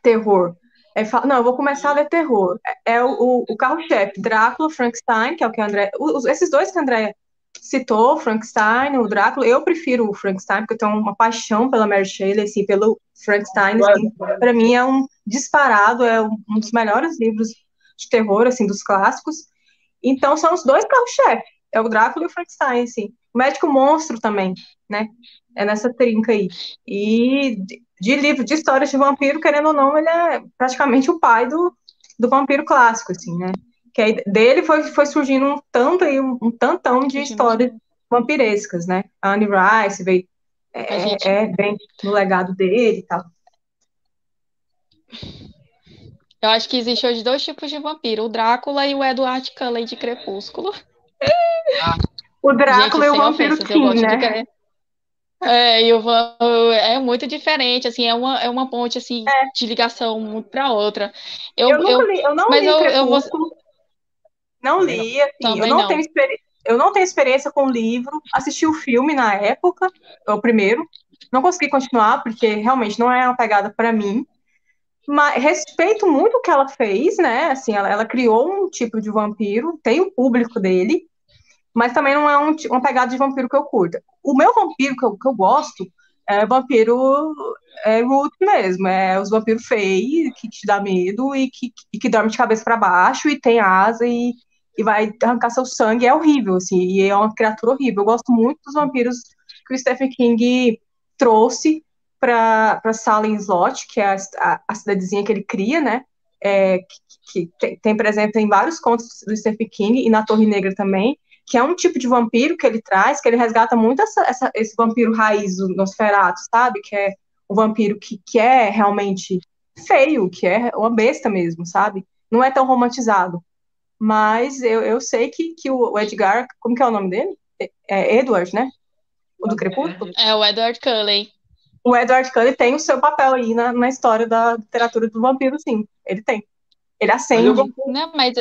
terror, é, fala, não, eu vou começar a ler terror, é, é o, o carro-chefe, Drácula, Frankenstein, que é o que a André, os, esses dois que a André citou, Frankenstein, o Drácula, eu prefiro o Frankenstein, porque eu tenho uma paixão pela Mary Shelley, assim, pelo Frankenstein, assim, para mim é um disparado, é um, dos melhores livros de terror, assim, dos clássicos, então são os dois carro-chefe, é o Drácula e o Frankenstein, assim, o Médico Monstro também, né, é nessa trinca aí. E de, de livro de histórias de vampiro, querendo ou não, ele é praticamente o pai do, do vampiro clássico, assim, né? Que dele foi, foi surgindo um tanto aí, um, um tantão de histórias vampirescas, né? A Anne Rice veio, é, gente... é, bem no legado dele e tal. Eu acho que existe hoje dois tipos de vampiro, o Drácula e o Edward Cullen de Crepúsculo. Ah, o Drácula e o vampiro King, né? É, é muito diferente, assim, é uma, é uma ponte, assim, é. de ligação uma para outra. Eu, eu, eu, li, eu não mas li eu, eu vou... Não li, assim, eu não, não. Tenho eu não tenho experiência com livro, assisti o filme na época, o primeiro, não consegui continuar, porque realmente não é uma pegada para mim, mas respeito muito o que ela fez, né, assim, ela, ela criou um tipo de vampiro, tem o público dele, mas também não é um, uma pegada de vampiro que eu curto. O meu vampiro que eu, que eu gosto é vampiro é root mesmo, é os vampiros feios, que te dá medo e que, e que dorme de cabeça para baixo e tem asa e, e vai arrancar seu sangue, é horrível, assim, e é uma criatura horrível. Eu gosto muito dos vampiros que o Stephen King trouxe para Salem Slot, que é a, a, a, cidadezinha que ele cria, né, é, que, que tem, tem presente em vários contos do Stephen King e na Torre Negra também, que é um tipo de vampiro que ele traz, que ele resgata muito essa, essa, esse vampiro raiz do Nosferatu, sabe? Que é o vampiro que, que é realmente feio, que é uma besta mesmo, sabe? Não é tão romantizado. Mas eu, eu sei que, que o Edgar, como que é o nome dele? É, é Edward, né? O do Crepúsculo? É o Edward Cullen. O Edward Cullen tem o seu papel aí na, na história da literatura do vampiro, sim. Ele tem. Ele acende. Não, mas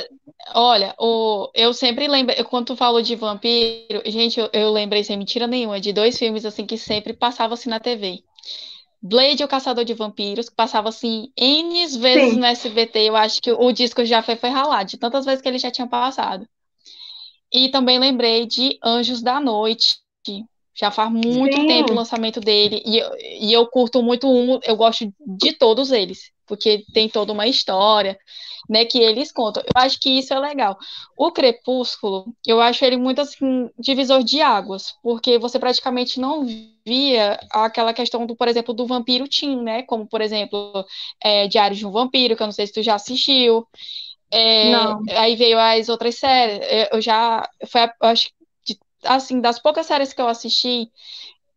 olha, o, eu sempre lembro, quando tu falou de vampiro, gente, eu, eu lembrei sem mentira nenhuma de dois filmes assim que sempre passavam assim na TV. Blade, o Caçador de Vampiros, que passava assim N vezes Sim. no SBT. Eu acho que o disco já foi, foi ralado, de tantas vezes que ele já tinha passado. E também lembrei de Anjos da Noite. Já faz muito Sim. tempo o lançamento dele. E, e eu curto muito um, eu gosto de todos eles, porque tem toda uma história né, que eles contam. Eu acho que isso é legal. O Crepúsculo, eu acho ele muito assim divisor de águas, porque você praticamente não via aquela questão do, por exemplo, do vampiro teen, né? Como por exemplo, é, Diário de um Vampiro, que eu não sei se tu já assistiu. É, aí veio as outras séries. Eu já foi, eu acho assim das poucas séries que eu assisti,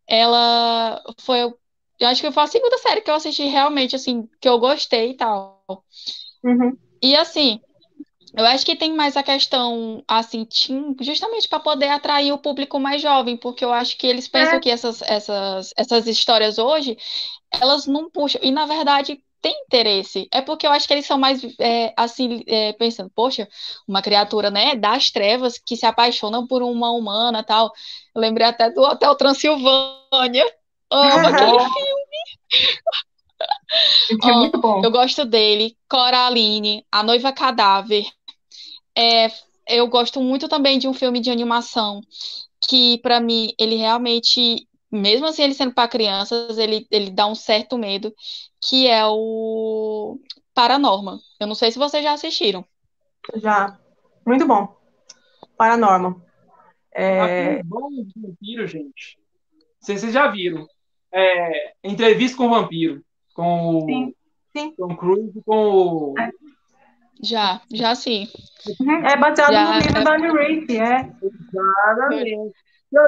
ela foi eu acho que foi a segunda série que eu assisti realmente, assim, que eu gostei e tal. Uhum. E assim, eu acho que tem mais a questão, assim, justamente para poder atrair o público mais jovem, porque eu acho que eles pensam é. que essas, essas, essas histórias hoje, elas não puxam. E na verdade tem interesse. É porque eu acho que eles são mais é, assim, é, pensando, poxa, uma criatura, né, das trevas que se apaixona por uma humana tal. Eu lembrei até do Hotel Transilvânia. Amo aquele filme. É muito bom. Eu gosto dele. Coraline, A Noiva Cadáver. É, eu gosto muito também de um filme de animação que, para mim, ele realmente, mesmo assim ele sendo para crianças, ele, ele dá um certo medo, que é o Paranorma. Eu não sei se vocês já assistiram. Já. Muito bom. Paranorma. É... Um bom de vampiro, gente. Vocês já viram. É, entrevista com o vampiro com sim, sim. Tom Cruise com o. É. Já, já sim. Uhum, é baseado já, no livro é... da Anne Rice, é. Exatamente.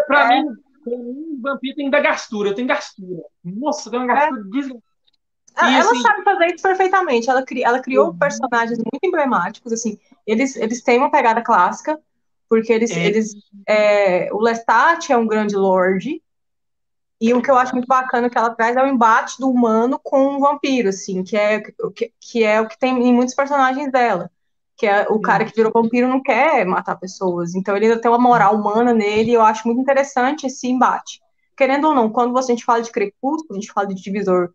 Pra é. mim, um vampiro tem da gastura, tem gastura. Nossa, tem uma é. gastura é. Ela, assim, sabe fazer isso perfeitamente. Ela, cri, ela criou uhum. personagens muito emblemáticos, assim. Eles, eles têm uma pegada clássica, porque eles, é. eles é, o Lestat é um grande lord, e o que eu acho muito bacana que ela traz é o embate do humano com o vampiro, assim, que é, que, que é o que tem em muitos personagens dela. que é o cara que virou vampiro não quer matar pessoas, então ele ainda tem uma moral humana nele, e eu acho muito interessante esse embate. Querendo ou não, quando você, a gente fala de crepúsculo, a gente fala de divisor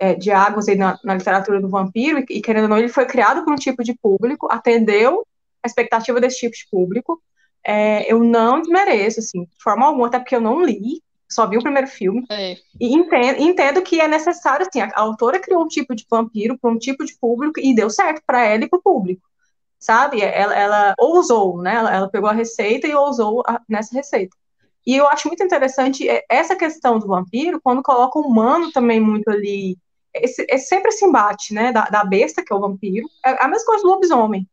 é, de águas aí na, na, literatura do vampiro, e, e querendo ou não, ele foi criado por um tipo de público, atendeu a expectativa desse tipo de público. É, eu não desmereço, assim, de forma alguma, até porque eu não li, só vi o primeiro filme. É. E entendo, entendo, que é necessário, assim, a, a autora criou um tipo de vampiro para um tipo de público e deu certo para ela e para o público sabe? Ela, ela ousou, né? Ela, ela, pegou a receita e ousou a, nessa receita. E eu acho muito interessante é, essa questão do vampiro, quando coloca o humano também muito ali. Esse, é sempre esse embate, né? Da, da, besta, que é o vampiro. É a mesma coisa do lobisomem.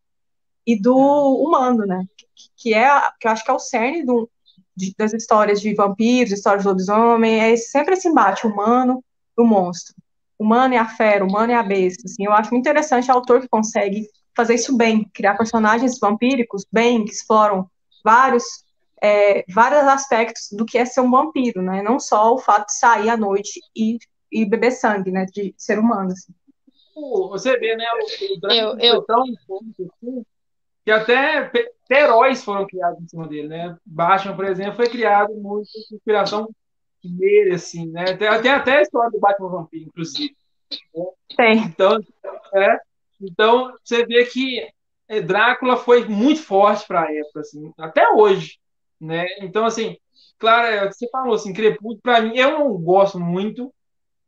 E do humano, né? Que, que é, que eu acho que é o cerne do, de, das histórias de vampiros, histórias de lobisomem. É sempre esse embate humano do monstro. Humano e a fera, humano e a besta. Assim, eu acho muito interessante o autor que consegue fazer isso bem, criar personagens vampíricos bem, que exploram vários, é, vários aspectos do que é ser um vampiro, né? Não só o fato de sair à noite e, e beber sangue, né? De ser humano, assim. Você vê, né? O, o eu, eu... tão assim, que até, até heróis foram criados em cima dele, né? Batman, por exemplo, foi criado muito de inspiração dele, assim, né? Tem, tem até a história do Batman Vampiro, inclusive. Tem. Então, é, então, você vê que é, Drácula foi muito forte para a época, assim, até hoje, né? Então, assim, claro, é, você falou assim, Crepúsculo, para mim, eu não gosto muito,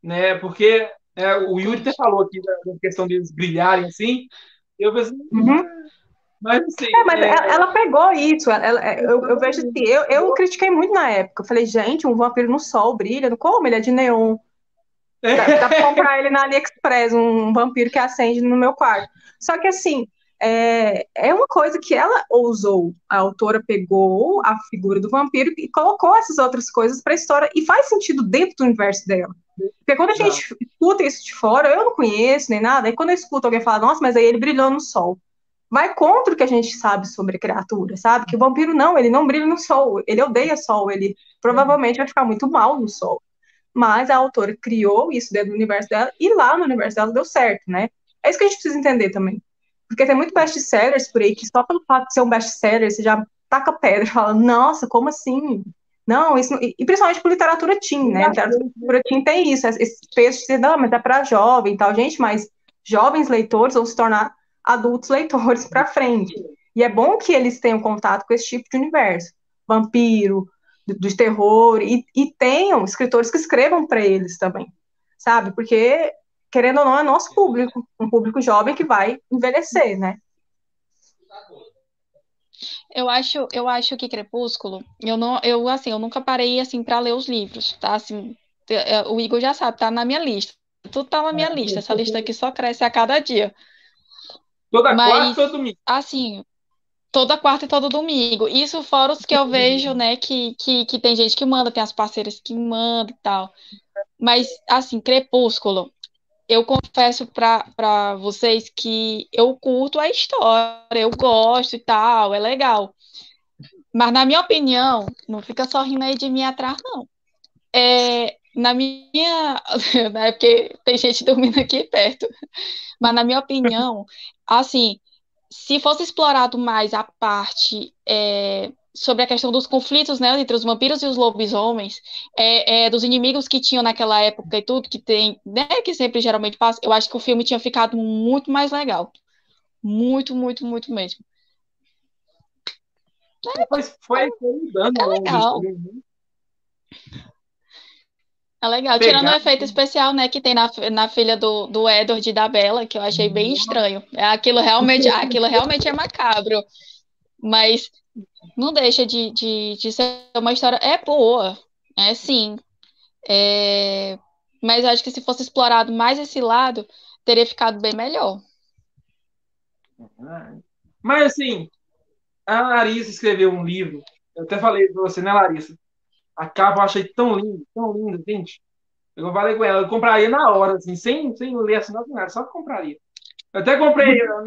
né? Porque é, o Yuri até falou aqui da, da, questão deles brilharem, assim, eu pensei, uhum. Mas assim... É, mas é... ela, ela, pegou isso, ela, é, eu, eu, vejo assim, eu, eu critiquei muito na época, eu falei, gente, um vampiro no sol brilha, como? Ele é de neon, Dá, dá pra comprar ele na AliExpress, um vampiro que acende no meu quarto. Só que assim, é, é uma coisa que ela ousou. A autora pegou a figura do vampiro e colocou essas outras coisas para a história e faz sentido dentro do universo dela. Porque quando a gente escuta isso de fora, eu não conheço nem nada, e quando eu escuto alguém falar, nossa, mas aí ele brilhou no sol. Vai contra o que a gente sabe sobre a criatura, sabe? Que o vampiro não, ele não brilha no sol, ele odeia sol, ele provavelmente vai ficar muito mal no sol mas a autora criou isso dentro do universo dela e lá no universo dela deu certo, né? É isso que a gente precisa entender também. Porque tem muito best-sellers por aí que só pelo fato de ser um best-seller você já taca pedra e fala, nossa, como assim? Não, isso não... e principalmente por literatura teen, né? Literatura teen tem isso, esse peso de dizer, não, mas é para jovem e tal, gente, mas jovens leitores vão se tornar adultos leitores para frente. E é bom que eles tenham contato com esse tipo de universo. Vampiro, de terror, e, e tenham escritores que escrevam para eles também, sabe? Porque, querendo ou não, é nosso público, um público jovem que vai envelhecer, né? Eu acho, eu acho que Crepúsculo, eu não, eu assim, eu nunca parei assim para ler os livros, tá? Assim, o Igor já sabe, tá na minha lista. Tudo tá na minha é, lista. Essa lista aqui só cresce a cada dia. Toda Mas, quarta, todo domingo. Assim, toda quarta e todo domingo. Isso fora os que eu vejo, né, que, que, que tem gente que manda, tem as parceiras que mandam e tal. Mas, assim, Crepúsculo, eu confesso para vocês que eu curto a história, eu gosto e tal, é legal. Mas, na minha opinião, não fica só rindo aí de mim atrás, não. É, na minha. é porque tem gente dormindo aqui perto. Mas, na minha opinião, assim se fosse explorado mais a parte é, sobre a questão dos conflitos né, entre os vampiros e os lobisomens, é, é, dos inimigos que tinham naquela época e tudo, que tem, né, que sempre geralmente passa, eu acho que o filme tinha ficado muito mais legal. Muito, muito, muito mesmo. Depois foi, foi mudando. É legal. Né? É legal, Pegar... tirando o efeito especial, né, que tem na, na filha do, do Edward e da Bella, que eu achei bem estranho. É, aquilo realmente, aquilo realmente é macabro. Mas não deixa de, de, de ser uma história. É boa, é sim. É... Mas acho que se fosse explorado mais esse lado, teria ficado bem melhor. Mas assim, a Larissa escreveu um livro. Eu até falei para você, né, Larissa? A capa eu achei tão linda, tão linda, gente. Eu falei com ela, eu compraria na hora, assim, sem, sem ler assim, nada, só compraria. Eu até comprei, eu,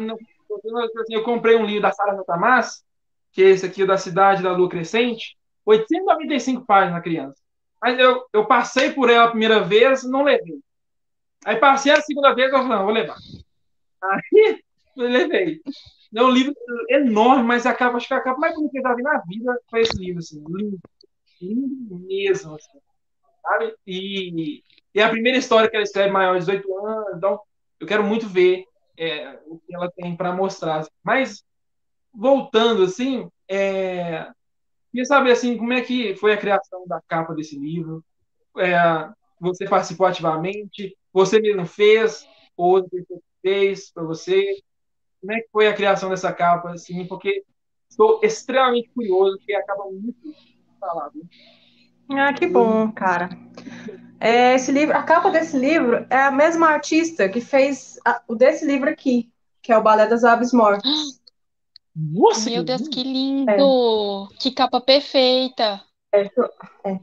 eu comprei um livro da Sara Satamás, que é esse aqui da Cidade da Lua Crescente, 895 páginas na criança. Mas eu, eu passei por ela a primeira vez, não levei. Aí passei a segunda vez, eu falei, não, vou levar. Aí eu levei. É um livro enorme, mas a capa, acho que a capa mais bonita que eu já vi na vida foi esse livro, assim, lindo, lindo mesmo, assim, sabe? E, e a primeira história que ela escreve maior de 18 anos, então eu quero muito ver é, o que ela tem para mostrar. Assim. Mas, voltando, assim, é, queria saber, assim, como é que foi a criação da capa desse livro, é, você participou ativamente, você mesmo fez, ou fez para você, como é que foi a criação dessa capa, assim, porque estou extremamente curioso, porque a capa muito Ah, que bom, cara. É, esse livro, a capa desse livro é a mesma artista que fez o desse livro aqui, que é o Balé das Aves Mortas. Nossa, Meu Deus, que lindo! É. Que capa perfeita! É, é.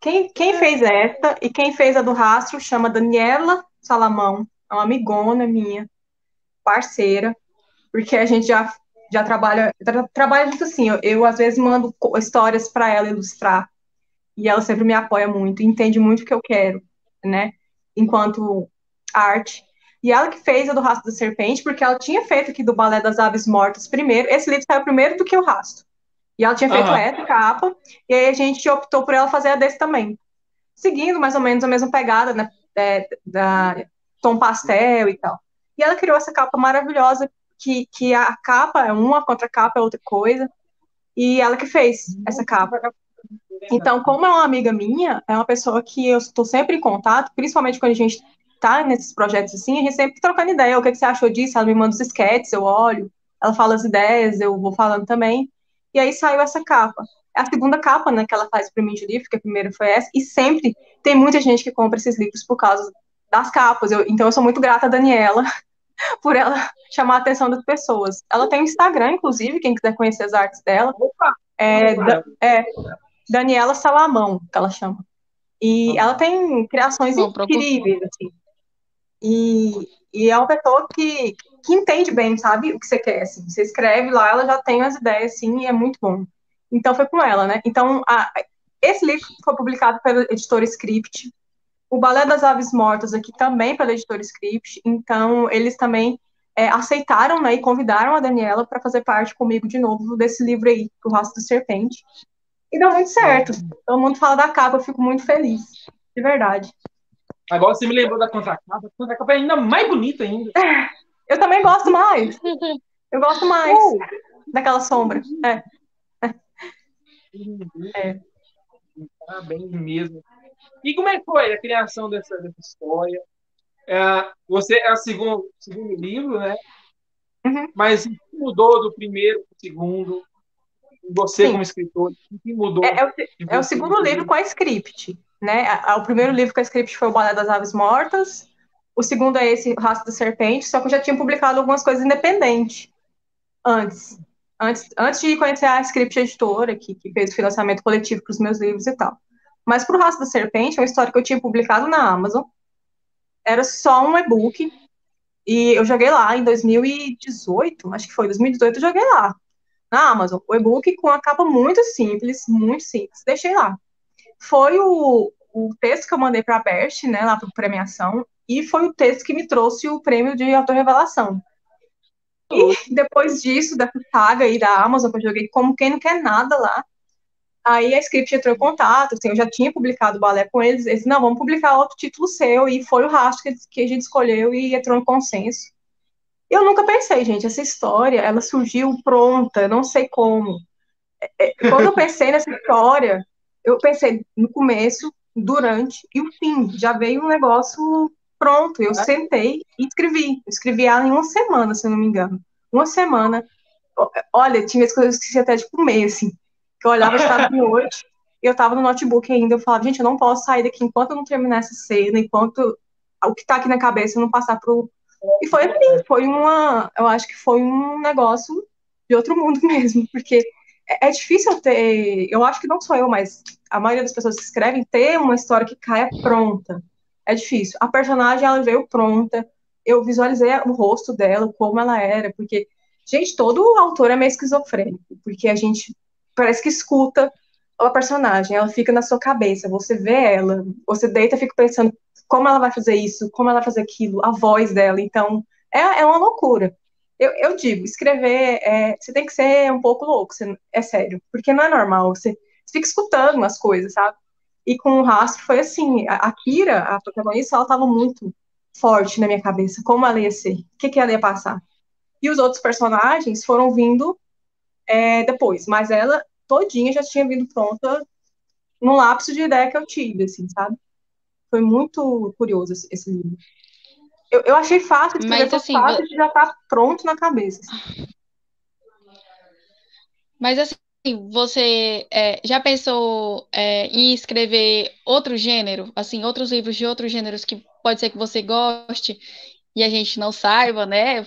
Quem, quem fez essa e quem fez a do rastro chama Daniela Salamão, é uma amigona minha, parceira, porque a gente já, já trabalha, tra, trabalha junto assim, eu, eu às vezes mando histórias para ela ilustrar, e ela sempre me apoia muito, entende muito o que eu quero, né, enquanto arte. E ela que fez a do Rastro da Serpente, porque ela tinha feito aqui do Balé das Aves Mortas primeiro, esse livro saiu primeiro do que o Rastro. E ela tinha feito uhum. essa capa, e aí a gente optou por ela fazer a desse também. Seguindo mais ou menos a mesma pegada, né, é, da tom pastel e tal. E ela criou essa capa maravilhosa, que, que a capa é uma, a contracapa é outra coisa, e ela que fez essa capa. Então, como é uma amiga minha, é uma pessoa que eu estou sempre em contato, principalmente quando a gente está nesses projetos assim, a gente sempre trocando ideia, o que, que você achou disso? Ela me manda os sketches, eu olho, ela fala as ideias, eu vou falando também. E aí saiu essa capa. É a segunda capa, né, que ela faz para mim de livro, que a primeira foi essa, e sempre tem muita gente que compra esses livros por causa das capas. Eu, então eu sou muito grata a Daniela por ela chamar a atenção das pessoas. Ela tem um Instagram, inclusive, quem quiser conhecer as artes dela. É, da, é Daniela Salamão, que ela chama. E ela tem criações incríveis, assim. E, e é uma pessoa que, que entende bem, sabe, o que você quer, assim. Você escreve lá, ela já tem as ideias, assim, e é muito bom. Então foi com ela, né? Então, a, esse livro foi publicado pela editora Script. O Balé das Aves Mortas aqui também pela editora Script. Então, eles também é, aceitaram, né, e convidaram a Daniela para fazer parte comigo de novo desse livro aí, O Rastro do Serpente. E deu muito certo. Todo mundo fala da capa, eu fico muito feliz. De verdade. Agora você me lembrou da contracapa. A contracapa é ainda mais bonita ainda. Eu também gosto mais. Eu gosto mais uh! daquela sombra. É. é. Parabéns mesmo. E como é que foi a criação dessa, dessa história? É, você é o segundo, segundo livro, né? Uhum. Mas o que mudou do primeiro para o segundo? Você Sim. como escritor, o que mudou? É, é, o, é o, segundo livro com a script, né? O primeiro livro com a script foi o Balé das Aves Mortas, o segundo é esse, Raça da Serpente, só que eu já tinha publicado algumas coisas independentes antes. Antes, antes de conhecer a Script Editora, que, que fez o financiamento coletivo para os meus livros e tal. Mas para o Raça da Serpente, é uma história que eu tinha publicado na Amazon. Era só um e-book. E eu joguei lá em 2018, acho que foi 2018, eu joguei lá na Amazon. O e-book com a capa muito simples, muito simples. Deixei lá. Foi o, o texto que eu mandei para a Bert, né, lá para premiação, e foi o texto que me trouxe o prêmio de autorrevelação. E depois disso, da saga aí da Amazon, que eu joguei como quem não quer nada lá, aí a Script entrou em contato, assim, eu já tinha publicado o balé com eles, eles, não, vamos publicar outro título seu, e foi o rastro que, a gente escolheu e entrou em consenso. Eu nunca pensei, gente, essa história, ela surgiu pronta, eu não sei como. É, é, quando eu pensei nessa história, eu pensei no começo, durante e o fim. Já veio um negócio Pronto, eu sentei e escrevi. escrevi ela em uma semana, se eu não me engano. Uma semana. Olha, tinha vezes que eu esqueci até de comer, assim. Que eu olhava, estava de noite, e eu estava no notebook ainda. Eu falava, gente, eu não posso sair daqui enquanto eu não terminar essa cena, enquanto o que está aqui na cabeça não passar pro. E foi assim, foi uma. Eu acho que foi um negócio de outro mundo mesmo, porque é, é difícil ter. Eu acho que não sou eu, mas a maioria das pessoas que escrevem ter uma história que caia pronta é difícil. A personagem, ela veio pronta, eu visualizei o rosto dela, como ela era, porque, gente, todo autor é meio esquizofrênico, porque a gente parece que escuta a personagem, ela fica na sua cabeça, você vê ela, você deita e fica pensando como ela vai fazer isso, como ela vai fazer aquilo, a voz dela, então, é, é uma loucura. Eu, eu digo, escrever, é, você tem que ser um pouco louco, você, é sério, porque não é normal, você, você fica escutando as coisas, sabe? E com o rastro foi assim, a, a Kira, a protagonista, ela estava muito forte na minha cabeça, como ela ia ser, o que, que ela ia passar. E os outros personagens foram vindo é, depois, mas ela todinha já tinha vindo pronta no lapso de ideia que eu tive, assim, sabe? Foi muito curioso esse, esse livro. Eu, eu achei fácil, de mas, assim, fácil de já estar tá pronto na cabeça. Assim. Mas assim, você é, já pensou é, em escrever outro gênero, assim, outros livros de outros gêneros que pode ser que você goste e a gente não saiba, né?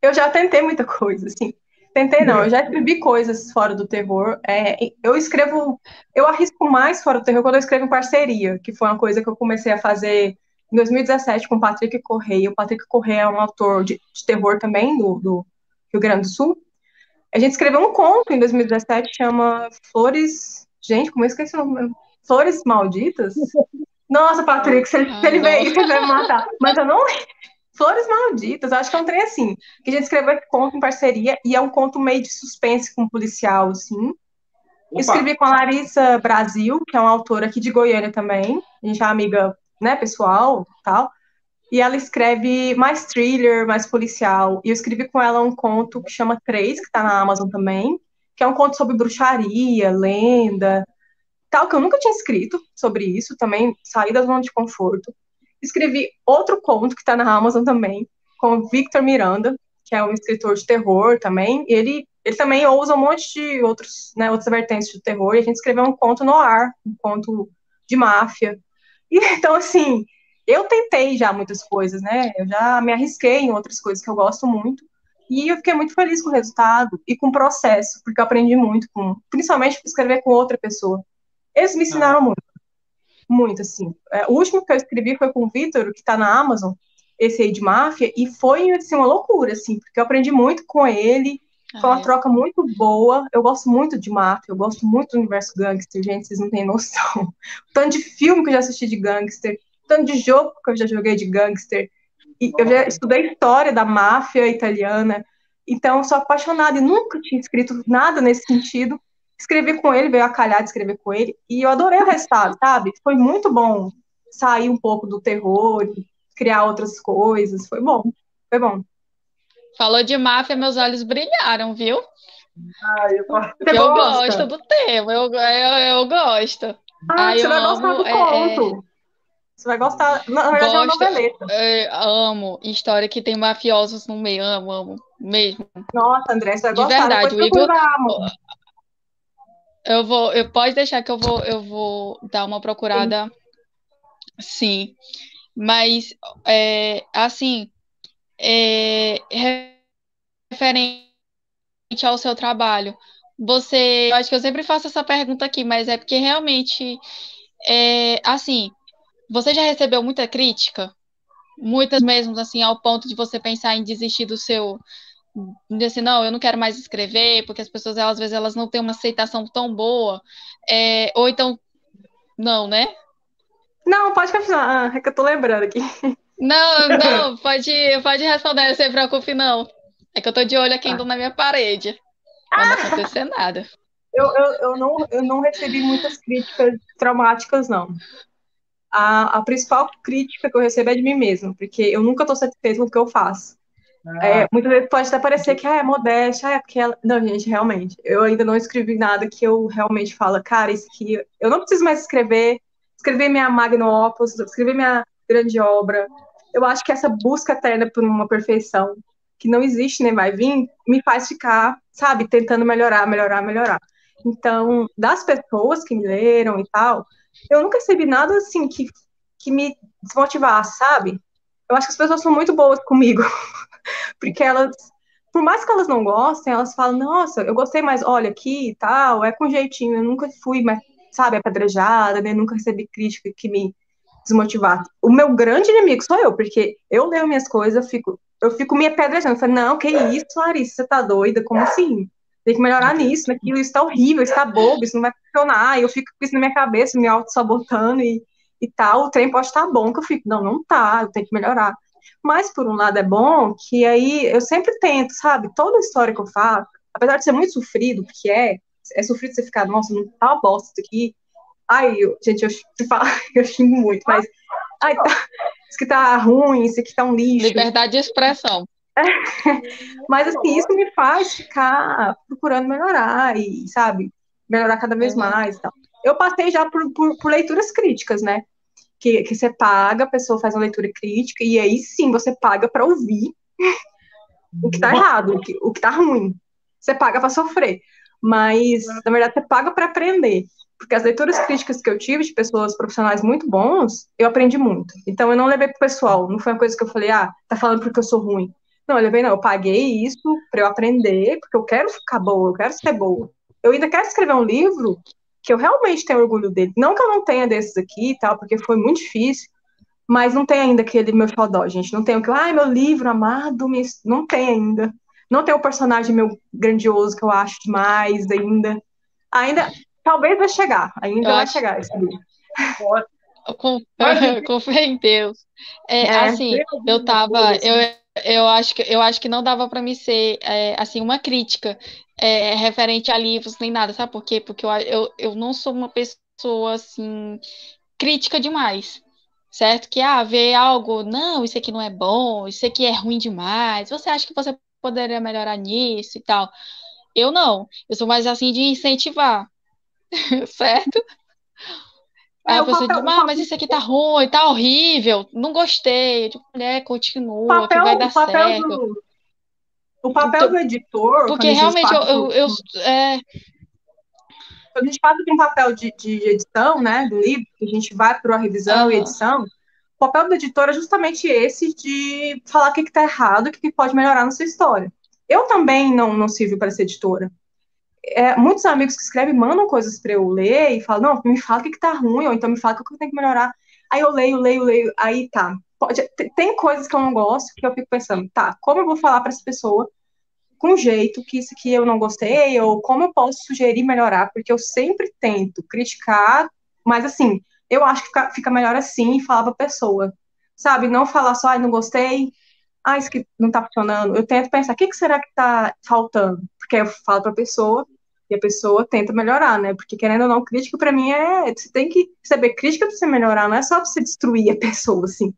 Eu já tentei muita coisa, assim. Tentei não, eu já escrevi coisas fora do terror. É, eu escrevo, eu arrisco mais fora do terror quando eu escrevo em parceria, que foi uma coisa que eu comecei a fazer em 2017 com o Patrick Correia. O Patrick Correia é um autor de, de terror também do, do, Rio Grande do Sul. A gente escreveu um conto em 2017, chama Flores. Gente, como eu esqueci o nome? Flores Malditas? Nossa, Patrick, se ele, se ele ver isso, ele vai me matar. Mas eu não. Flores Malditas, acho que é um trem assim. Que a gente escreveu esse conto em parceria e é um conto meio de suspense com um policial, assim. Opa. Escrevi com a Larissa Brasil, que é uma autora aqui de Goiânia também. A gente é amiga né, pessoal tal. E ela escreve mais thriller, mais policial. E eu escrevi com ela um conto que chama Três, que está na Amazon também, que é um conto sobre bruxaria, lenda, tal, que eu nunca tinha escrito sobre isso, também saí da zona de conforto. Escrevi outro conto que está na Amazon também, com Victor Miranda, que é um escritor de terror também, e ele, ele também usa um monte de outros, né, outras vertentes de terror, e a gente escreveu um conto no ar, um conto de máfia, e, então, assim, eu tentei já muitas coisas, né? Eu já me arrisquei em outras coisas que eu gosto muito. E eu fiquei muito feliz com o resultado e com o processo, porque eu aprendi muito, com, principalmente escrever com outra pessoa. Eles me ensinaram ah. muito. Muito, assim. É, o último que eu escrevi foi com o Vitor, que está na Amazon, esse aí de máfia, e foi, assim, uma loucura, assim, porque eu aprendi muito com ele, foi uma troca muito boa. Eu gosto muito de máfia, eu gosto muito do universo gangster, gente, vocês não têm noção. O tanto de filme que eu já assisti de gangster, o tanto de jogo que eu já joguei de gangster. E eu já estudei história da máfia italiana. Então, eu sou apaixonada e nunca tinha escrito nada nesse sentido. Escrevi com ele, veio a calhar de escrever com ele, e eu adorei o resultado, sabe? Foi muito bom sair um pouco do terror, criar outras coisas. Foi bom, foi bom. Falou de máfia, meus olhos brilharam, viu? Ah, eu, eu gosto do tema, eu, eu, eu gosto. Ah, você vai amo, gostar do é, é, conto. Você vai gostar. Na verdade, gosto, é uma é, amo história que tem mafiosos no meio. Amo, amo. Mesmo. Nossa, André, você vai de gostar. De verdade, o Igor. Eu vou. Eu, pode deixar que eu vou, eu vou dar uma procurada. Sim. Mas, é, assim, é, referente ao seu trabalho, você, acho que eu sempre faço essa pergunta aqui, mas é porque realmente, é, assim, você já recebeu muita crítica? Muitas mesmo, assim, ao ponto de você pensar em desistir do seu, assim, não, eu não quero mais escrever, porque as pessoas, às vezes, elas não têm uma aceitação tão boa, é, ou então, não, né? Não, pode continuar, ah, é que eu tô lembrando aqui. Não, não, pode, pode responder, não se preocupe, não. É que eu tô de olho aqui ainda na minha parede. Pra não acontecer nada. Eu, eu, eu, não, eu não recebi muitas críticas traumáticas, não. A, a principal crítica que eu recebo é de mim mesma, porque eu nunca tô satisfeita com o que eu faço. Ah. É, muitas vezes pode até parecer que ah, é modéstia, ah, é porque ela... Não, gente, realmente, eu ainda não escrevi nada que eu realmente falo, cara, isso aqui, eu não preciso mais escrever, escrever minha magnum opus, escrever minha grande obra, eu acho que essa busca eterna por uma perfeição que não existe nem vai vir, me faz ficar, sabe, tentando melhorar, melhorar, melhorar. Então, das pessoas que me leram e tal, eu nunca recebi nada assim que, que me desmotivasse, sabe? Eu acho que as pessoas são muito boas comigo, porque elas, por mais que elas não gostem, elas falam, nossa, eu gostei mais, olha aqui e tal, é com jeitinho, eu nunca fui, mas, sabe, apedrejada, né? Nunca recebi crítica que me desmotivar. O meu grande inimigo sou eu, porque eu leio minhas coisas, eu fico, eu fico me apedrejando. Eu falo, não, que isso, Larissa, você tá doida? Como assim? Tem que melhorar nisso, naquilo, isso tá horrível, isso tá bobo, isso não vai funcionar. E eu fico com isso na minha cabeça, me auto-sabotando e, e tal. O trem pode estar tá bom, que eu fico, não, não tá, eu tenho que melhorar. Mas, por um lado, é bom que aí eu sempre tento, sabe? Toda história que eu faço, apesar de ser muito sofrido, porque é, é sofrido você ficar, nossa, não tá uma bosta isso aqui. Ai, eu, gente, eu, eu xingo muito, mas. Ai, tá, isso aqui tá ruim, isso aqui tá um lixo. Liberdade de expressão. É, mas, assim, isso me faz ficar procurando melhorar e, sabe, melhorar cada vez uhum. mais. Então. Eu passei já por, por, por leituras críticas, né? Que, que você paga, a pessoa faz uma leitura crítica, e aí sim você paga para ouvir o que tá errado, o que, o que tá ruim. Você paga para sofrer. Mas, na verdade, você paga para aprender. Porque as leituras críticas que eu tive de pessoas profissionais muito bons, eu aprendi muito. Então, eu não levei pro pessoal. Não foi uma coisa que eu falei, ah, tá falando porque eu sou ruim. Não, eu levei, não. Eu paguei isso para eu aprender, porque eu quero ficar boa, eu quero ser boa. Eu ainda quero escrever um livro que eu realmente tenho orgulho dele. Não que eu não tenha desses aqui e tal, porque foi muito difícil, mas não tem ainda aquele meu xodó, gente. Não tem o que, ai, meu livro amado, não tem ainda. Não tem o personagem meu grandioso que eu acho demais ainda. Ainda, talvez vai chegar, ainda eu vai acho... chegar esse livro. Com, com fé em Deus. É, é, assim, eu tava, eu, eu acho que eu acho que não dava para me ser é, assim uma crítica é, referente a livros nem nada, sabe por quê? Porque eu, eu, eu não sou uma pessoa assim crítica demais, certo? Que ah, ver algo, não, isso aqui não é bom, isso aqui é ruim demais. Você acha que você poderia melhorar nisso e tal? Eu não, eu sou mais assim de incentivar, certo? Aí é, a pessoa papel, diz, ah, mas isso aqui tá ruim, tá horrível, não gostei. Tipo, mulher, continua, papel, que vai dar certo. Do, o papel então, do editor. Porque realmente eu, eu, eu, é... Quando a gente passa de um papel de, de edição, né, do livro, que a gente vai para a revisão uhum. e edição, o papel do editor é justamente esse de falar o que está errado, o que, que pode melhorar na sua história. Eu também não, não sirvo para ser editora é, muitos amigos que escrevem mandam coisas para eu ler e falam, não, me fala o que, que tá ruim, ou então me fala o que eu tenho que melhorar. Aí eu leio, leio, leio, aí tá. Pode, tem coisas que eu não gosto que eu fico pensando, tá, como eu vou falar para essa pessoa com jeito que isso aqui eu não gostei, ou como eu posso sugerir melhorar, porque eu sempre tento criticar, mas assim, eu acho que fica, fica melhor assim e falar pra pessoa, sabe? Não falar só, ai, não gostei, ah, isso que não tá funcionando. Eu tento pensar, o que, que será que tá faltando? Porque eu falo pra pessoa e a pessoa tenta melhorar, né? Porque querendo ou não, crítica para mim é. Você tem que saber crítica pra você melhorar, não é só pra você destruir a pessoa, assim,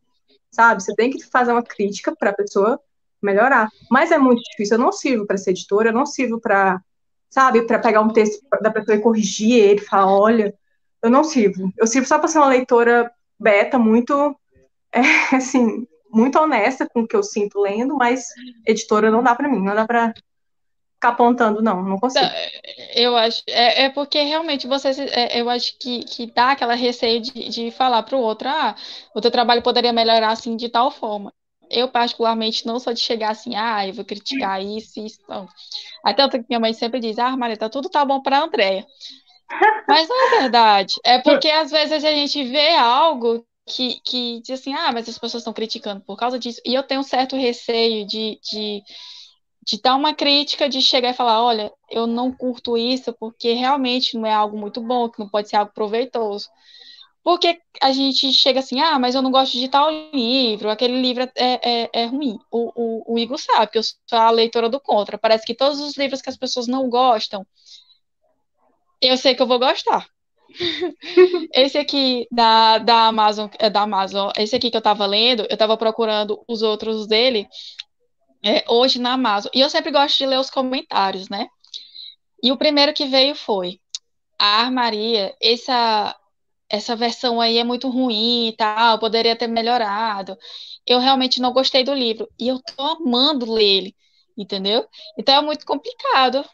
sabe? Você tem que fazer uma crítica pra pessoa melhorar. Mas é muito difícil. Eu não sirvo para ser editora, eu não sirvo para, sabe, para pegar um texto da pessoa e corrigir ele, falar, olha, eu não sirvo. Eu sirvo só para ser uma leitora beta, muito, é, assim, muito honesta com o que eu sinto lendo, mas editora não dá para mim, não dá para ficar apontando, não, não consigo. Eu acho, é, é porque realmente você, é, eu acho que, que dá aquela receio de, de falar para o outro, ah, o teu trabalho poderia melhorar assim de tal forma. Eu, particularmente, não sou de chegar assim, ah, eu vou criticar isso isso. Não. Até tanto que minha mãe sempre diz, ah, Marita, tudo tá bom para Andréia. Mas não é verdade. É porque às vezes a gente vê algo que, que diz assim, ah, mas as pessoas estão criticando por causa disso. E eu tenho um certo receio de, de, de dar uma crítica, de chegar e falar, olha, eu não curto isso porque realmente não é algo muito bom, que não pode ser algo proveitoso. Porque a gente chega assim, ah, mas eu não gosto de tal livro, aquele livro é, é, é ruim. O, o, o Igor sabe que eu sou a leitora do contra. Parece que todos os livros que as pessoas não gostam, eu sei que eu vou gostar. esse aqui da, da Amazon, é da Amazon, esse aqui que eu tava lendo, eu tava procurando os outros dele é, hoje na Amazon. E eu sempre gosto de ler os comentários, né? E o primeiro que veio foi: Ah, Maria, essa, essa versão aí é muito ruim e tal, poderia ter melhorado. Eu realmente não gostei do livro. E eu tô amando ler ele, entendeu? Então é muito complicado,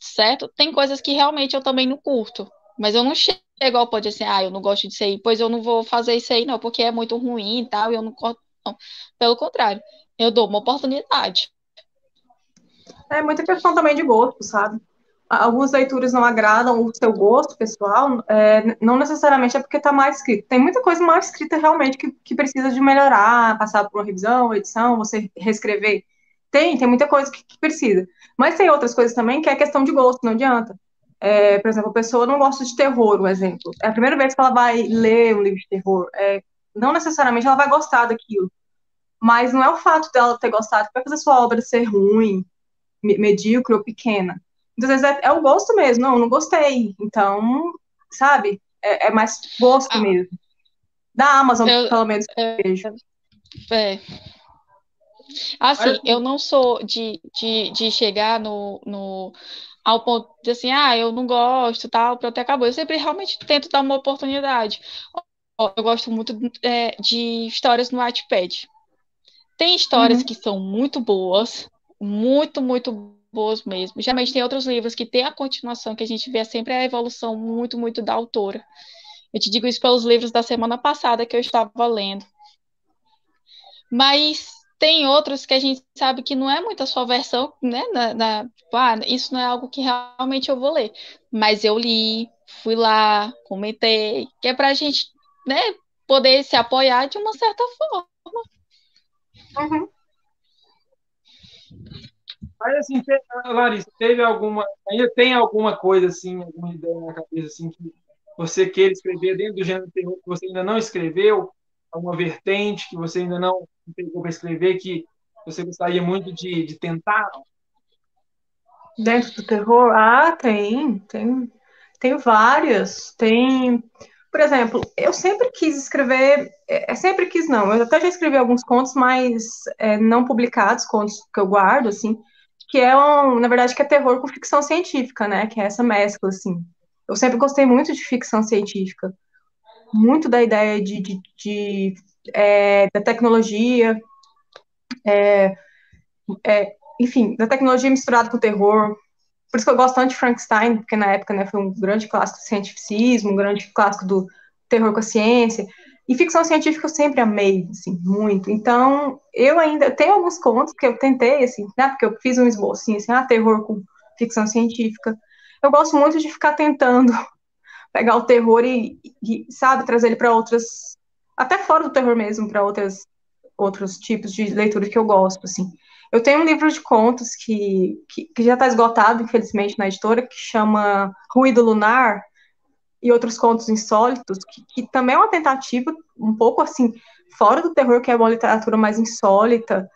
certo? Tem coisas que realmente eu também não curto. Mas eu não chego ao ponto de assim, ah, eu não gosto disso aí, pois eu não vou fazer isso aí, não, porque é muito ruim e tal, e eu não gosto, não. Pelo contrário, eu dou uma oportunidade. É muita questão também de gosto, sabe? Algumas leituras não agradam o seu gosto pessoal, é, não necessariamente é porque está mal escrito. Tem muita coisa mal escrita realmente que, que precisa de melhorar, passar por uma revisão, edição, você reescrever. Tem, tem muita coisa que, que precisa. Mas tem outras coisas também que é questão de gosto, não adianta. É, por exemplo, a pessoa não gosta de terror, um exemplo. É a primeira vez que ela vai ler um livro de terror. É, não necessariamente ela vai gostar daquilo. Mas não é o fato dela ter gostado que vai fazer sua obra ser ruim, medíocre ou pequena. Muitas vezes é, é o gosto mesmo. Não, não gostei. Então, sabe? É, é mais gosto ah, mesmo. Da Amazon, eu, pelo menos, eu vejo. É. Assim, eu não sou de, de, de chegar no, no, ao ponto de assim, ah, eu não gosto, tal, pronto, acabou. Eu sempre realmente tento dar uma oportunidade. Eu gosto muito é, de histórias no Wattpad. Tem histórias uhum. que são muito boas, muito, muito boas mesmo. Geralmente tem outros livros que tem a continuação, que a gente vê sempre a evolução muito, muito da autora. Eu te digo isso pelos livros da semana passada que eu estava lendo. Mas tem outros que a gente sabe que não é muito a sua versão, né? Na, na, tipo, ah, isso não é algo que realmente eu vou ler. Mas eu li, fui lá, comentei, que é para a gente né, poder se apoiar de uma certa forma. Uhum. Mas assim, Larissa, teve alguma, ainda tem alguma coisa assim, alguma ideia na cabeça assim que você queira escrever dentro do gênero terror que você ainda não escreveu, alguma vertente que você ainda não pegou para escrever que você gostaria muito de, de tentar? Dentro do terror? Ah, tem, tem, tem várias. Tem, por exemplo, eu sempre quis escrever, é, é sempre quis não, eu até já escrevi alguns contos, mas é, não publicados, contos que eu guardo, assim, que é, um, na verdade, que é terror com ficção científica, né, que é essa mescla, assim. Eu sempre gostei muito de ficção científica, muito da ideia de, de, de é, da tecnologia, é, é, enfim, da tecnologia misturada com terror. Por isso que eu gosto tanto de Frankenstein, porque na época né, foi um grande clássico do cientificismo, um grande clássico do terror com a ciência. E ficção científica eu sempre amei, assim, muito. Então, eu ainda tenho alguns contos que eu tentei, assim, né, porque eu fiz um esboço, assim, ah, terror com ficção científica. Eu gosto muito de ficar tentando pegar o terror e, e sabe, trazer ele para outras até fora do terror mesmo, para outras outros tipos de leitura que eu gosto, assim. Eu tenho um livro de contos que, que, que já está esgotado, infelizmente, na editora, que chama Ruído Lunar e Outros Contos Insólitos, que, que também é uma tentativa um pouco, assim, fora do terror, que é uma literatura mais insólita,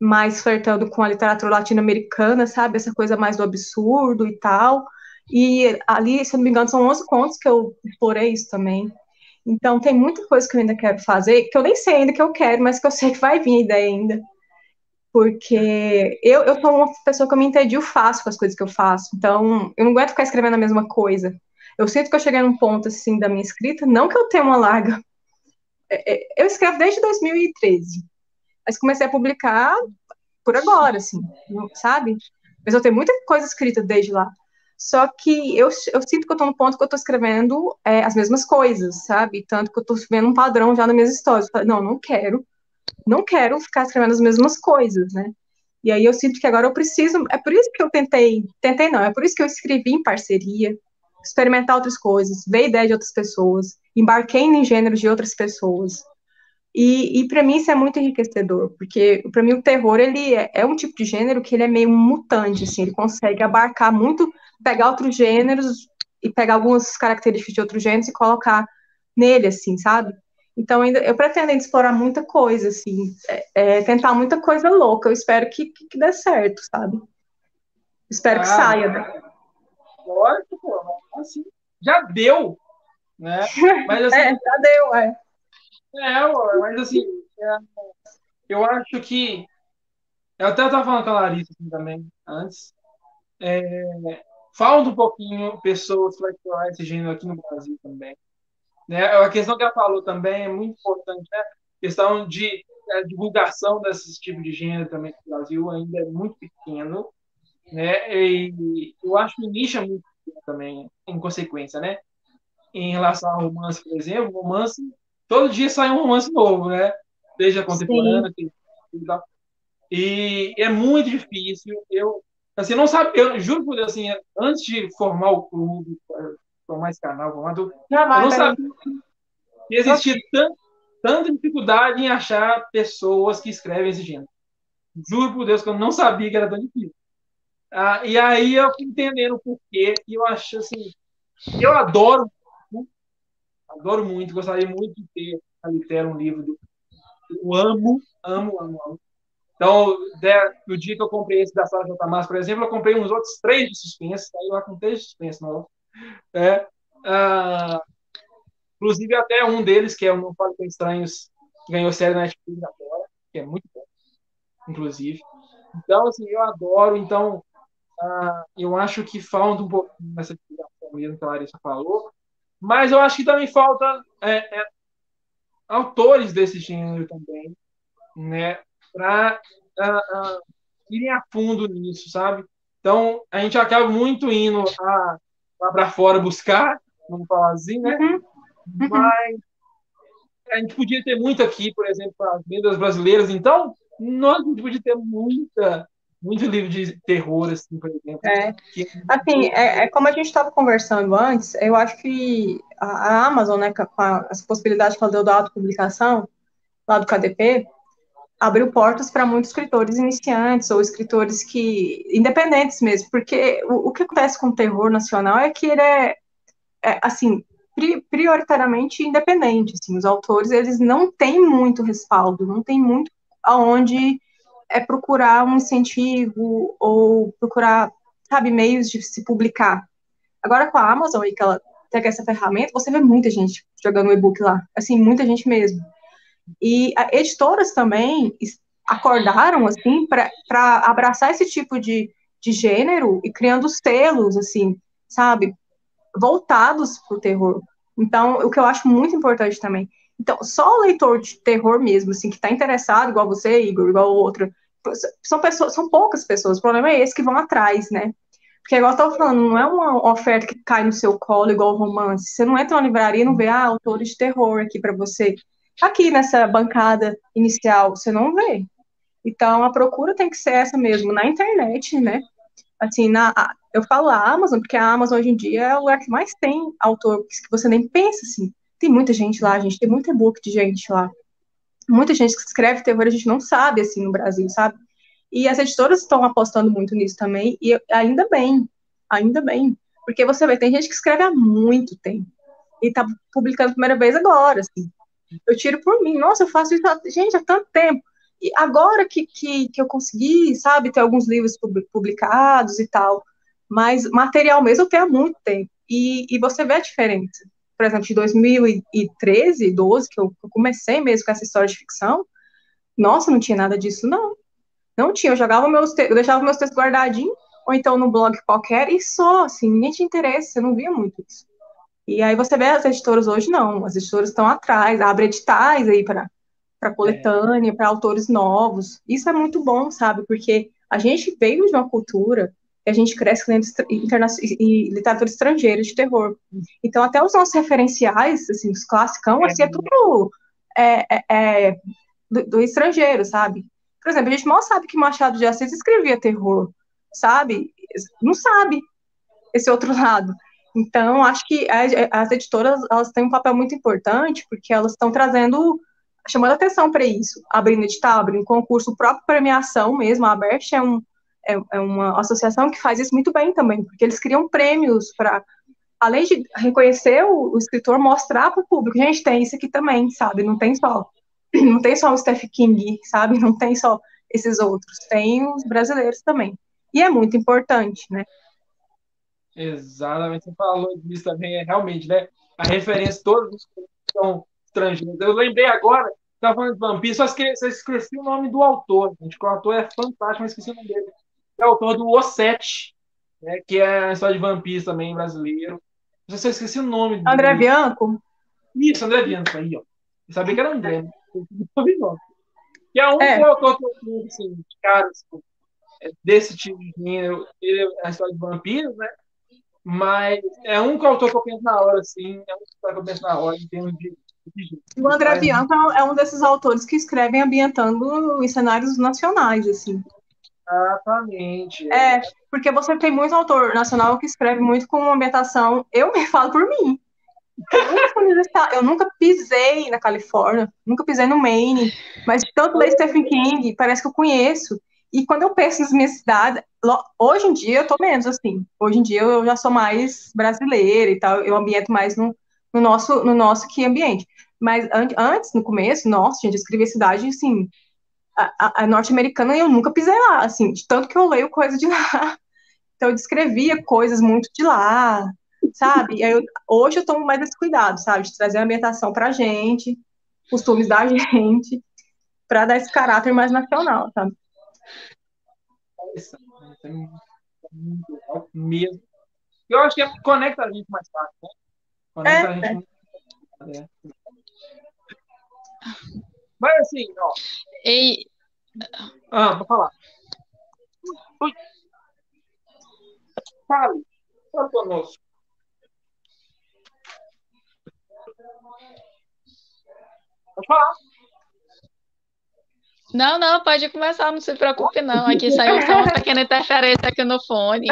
mais flertando com a literatura latino-americana, sabe? Essa coisa mais do absurdo e tal. E ali, se eu não me engano, são 11 contos que eu explorei isso também. Então, tem muita coisa que eu ainda quero fazer, que eu nem sei ainda que eu quero, mas que eu sei que vai vir a ideia ainda. Porque eu, eu sou uma pessoa que eu me entedio fácil com as coisas que eu faço. Então, eu não aguento ficar escrevendo a mesma coisa. Eu sinto que eu cheguei num ponto, assim, da minha escrita, não que eu tenha uma larga. É, é, eu escrevo desde 2013. Mas comecei a publicar por agora, assim, sabe? Mas eu tenho muita coisa escrita desde lá. Só que eu, eu sinto que eu estou no ponto que eu estou escrevendo é, as mesmas coisas, sabe? Tanto que eu estou vendo um padrão já nas minhas histórias. não, não quero. Não quero ficar escrevendo as mesmas coisas, né? E aí eu sinto que agora eu preciso. É por isso que eu tentei. Tentei não, é por isso que eu escrevi em parceria, experimentar outras coisas, ver ideia de outras pessoas, embarquei em gêneros de outras pessoas. E, e para mim isso é muito enriquecedor, porque para mim o terror ele é, é, um tipo de gênero que ele é meio mutante, assim, ele consegue abarcar muito pegar outros gêneros e pegar algumas características de outros gêneros e colocar nele, assim, sabe? Então, ainda, eu pretendo ainda explorar muita coisa, assim, é, é, tentar muita coisa louca. Eu espero que, que, que dê certo, sabe? Espero ah, que saia. Né? Lógico, pô, assim, já deu, né? Mas, assim, é, já deu, é. É, mas assim, é, eu acho que. Eu até estava falando com a Larissa assim, também, antes. É, Falta um pouquinho pessoas para explorar esse gênero aqui no Brasil também. Né? A questão que ela falou também é muito importante, né? A questão de a divulgação desse tipo de gênero também no Brasil ainda é muito pequeno, né? E eu acho que o nicho é muito pequeno também, em consequência, né? Em relação ao romance, por exemplo, romance, todo dia sai um romance novo, né? Seja contemporâneo, e é muito difícil. Eu Assim, não sabe, eu juro por Deus, assim, antes de formar o clube, formar esse canal, formar tudo, eu não sabia que existia tanto, tanta dificuldade em achar pessoas que escrevem esse gênero. Juro por Deus que eu não sabia que era tão difícil. Ah, e aí eu fui entendendo o porquê, e eu acho assim, eu adoro, adoro muito, gostaria muito de ter a Litera um livro, do, eu amo amo, amo, amo. Então, no dia que eu comprei esse da Sara J. Massa, por exemplo, eu comprei uns outros três de suspense, saí lá com três de suspense novos. É, uh, inclusive, até um deles, que é o Não Fale com Estranhos, ganhou série na Netflix agora, que é muito bom, inclusive. Então, assim, eu adoro. Então, uh, eu acho que falta um pouco nessa explicação mesmo que a Larissa falou, mas eu acho que também falta é, é, autores desse gênero também, né, para uh, ah, uh, ah, irem a fundo nisso, sabe? Então, a gente acaba muito indo a, lá para fora buscar, vamos falar assim, né? Uhum. uhum. Mas a gente podia ter muito aqui, por exemplo, as vendas brasileiras, então, nós a gente podia ter muita muito livro de terror, assim, por exemplo. É. Que... Assim, é, é, como a gente estava conversando antes, eu acho que a, a Amazon, né, com a, as possibilidades que ela deu da autopublicação, lá do KDP, abriu portas para muitos escritores iniciantes ou escritores que independentes mesmo, porque o, o que acontece com o terror nacional é que ele é, é assim pri, prioritariamente independente, assim, os autores eles não têm muito respaldo, não tem muito aonde é procurar um incentivo ou procurar, sabe, meios de se publicar. Agora com a Amazon e que ela tem essa ferramenta, você vê muita gente jogando e-book lá, assim, muita gente mesmo. E editoras também acordaram, assim, para abraçar esse tipo de, de gênero e criando selos, assim, sabe, voltados para o terror. Então, o que eu acho muito importante também. Então, só o leitor de terror mesmo, assim, que está interessado, igual você, Igor, igual outro, são pessoas, são poucas pessoas. O problema é esse que vão atrás, né? Porque, igual eu estava falando, não é uma oferta que cai no seu colo igual romance. Você não entra na livraria e não vê, ah, autores de terror aqui para você aqui nessa bancada inicial, você não vê. Então, a procura tem que ser essa mesmo, na internet, né? Assim, na, eu falo a Amazon, porque a Amazon hoje em dia é o lugar que mais tem autor, que você nem pensa, assim. Tem muita gente lá, gente, tem muito e-book de gente lá. Muita gente que escreve terror, a gente não sabe, assim, no Brasil, sabe? E as editoras estão apostando muito nisso também, e ainda bem, ainda bem. Porque você vê, tem gente que escreve há muito tempo, e tá publicando a primeira vez agora, assim. Eu tiro por mim. Nossa, eu faço isso, gente, há tanto tempo. E agora que, que, que eu consegui, sabe, ter alguns livros publicados e tal, mas material mesmo eu tenho há muito tempo. E, e você vê a diferença. Por exemplo, de 2013, 12, que eu, eu comecei mesmo com essa história de ficção, nossa, não tinha nada disso, não. Não tinha, eu jogava meus eu deixava meus textos guardadinhos, ou então no blog qualquer, e só, assim, ninguém tinha interesse, você não via muito isso. E aí você vê as editoras hoje, não, as editoras estão atrás, abrem editais aí para para coletânea, é. para autores novos. Isso é muito bom, sabe? Porque a gente veio de uma cultura e a gente cresce lendo e literatura estrangeira de terror. Então, até os nossos referenciais, assim, os classicão, é. assim, é tudo é, é, é, do, do, estrangeiro, sabe? Por exemplo, a gente mal sabe que Machado de Assis escrevia terror, sabe? Não sabe esse outro lado. Então, acho que as editoras elas têm um papel muito importante, porque elas estão trazendo, chamando atenção para isso, abrindo edital, abrindo concurso, próprio premiação mesmo, a ABERT é, um, é, é uma associação que faz isso muito bem também, porque eles criam prêmios para, além de reconhecer o, o escritor, mostrar para o público, gente, tem isso aqui também, sabe, não tem só, não tem só o Stephen King, sabe, não tem só esses outros, tem os brasileiros também, e é muito importante, né, Exatamente, você falou disso também, é realmente, né? A referência, todos são estrangeiros. Eu lembrei agora, estava falando de vampiro, só esqueci, esqueci o nome do autor, gente, o autor é fantástico, mas esqueci o nome dele. É o autor do O Sete, né, que é a história de vampiros também brasileiro. Eu esqueci o nome dele. André Bianco? Isso, André Bianco, aí, ó. Eu sabia que era André, né? Que é um é. autor que eu assim, cara, assim, desse tipo de gênero, ele é a história de vampiros, né? Mas é um autor que eu penso na hora, assim, é um que eu penso na hora em termos de. o André Bianco é um desses autores que escrevem ambientando em cenários nacionais, assim. Exatamente. É, porque você tem muito autor nacional que escreve muito com uma ambientação. Eu me falo por mim. Eu nunca pisei na Califórnia, nunca pisei no Maine, mas tanto ler Stephen King, parece que eu conheço. E quando eu penso nas minhas cidades, hoje em dia eu tô menos assim. Hoje em dia eu já sou mais brasileira e tal, eu ambiento mais no, no nosso no nosso que ambiente. Mas an antes, no começo, nossa, gente, eu escrevia cidade assim, a, a norte-americana e eu nunca pisei lá, assim, de tanto que eu leio coisa de lá. Então eu descrevia coisas muito de lá, sabe? Eu, hoje eu tomo mais esse cuidado, sabe? De trazer a ambientação pra gente, costumes da gente, para dar esse caráter mais nacional, sabe? Mesmo. Eu acho que conecta a gente mais fácil, né? Conecta é, a gente. É. É. Mas assim, ó. Ei. Ah, vou falar. Ui. Fale. Fale conosco. Pode falar. Não, não, pode começar, não se preocupe, não. Aqui saiu só uma pequena interferência aqui no fone.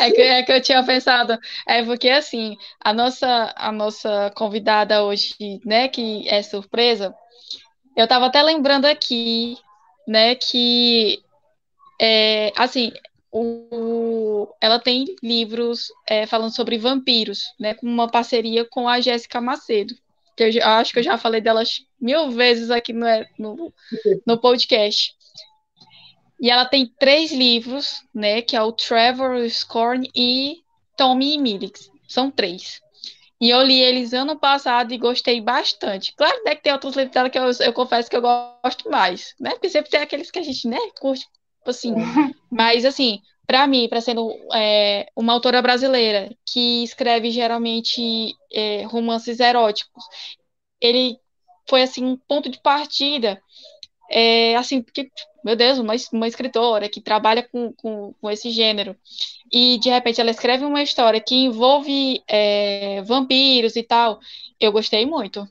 É que, é que eu tinha pensado, é porque assim, a nossa, a nossa convidada hoje, né, que é surpresa, eu estava até lembrando aqui, né, que é, assim, o, ela tem livros é, falando sobre vampiros, né, com uma parceria com a Jéssica Macedo que eu, acho que eu já falei delas mil vezes aqui no, no, no podcast. E ela tem três livros, né? Que é o Trevor, o Scorn e Tommy e Milix. São três. E eu li eles ano passado e gostei bastante. Claro né, que tem outros livros dela que eu, eu confesso que eu gosto mais, né? Porque sempre tem aqueles que a gente, né, curte, assim. Mas, assim, para mim, para sendo é, uma autora brasileira que escreve geralmente é, romances eróticos, ele foi assim um ponto de partida, é, assim, porque, meu Deus, uma, uma escritora que trabalha com, com, com, esse gênero e de repente ela escreve uma história que envolve é, vampiros e tal, eu gostei muito.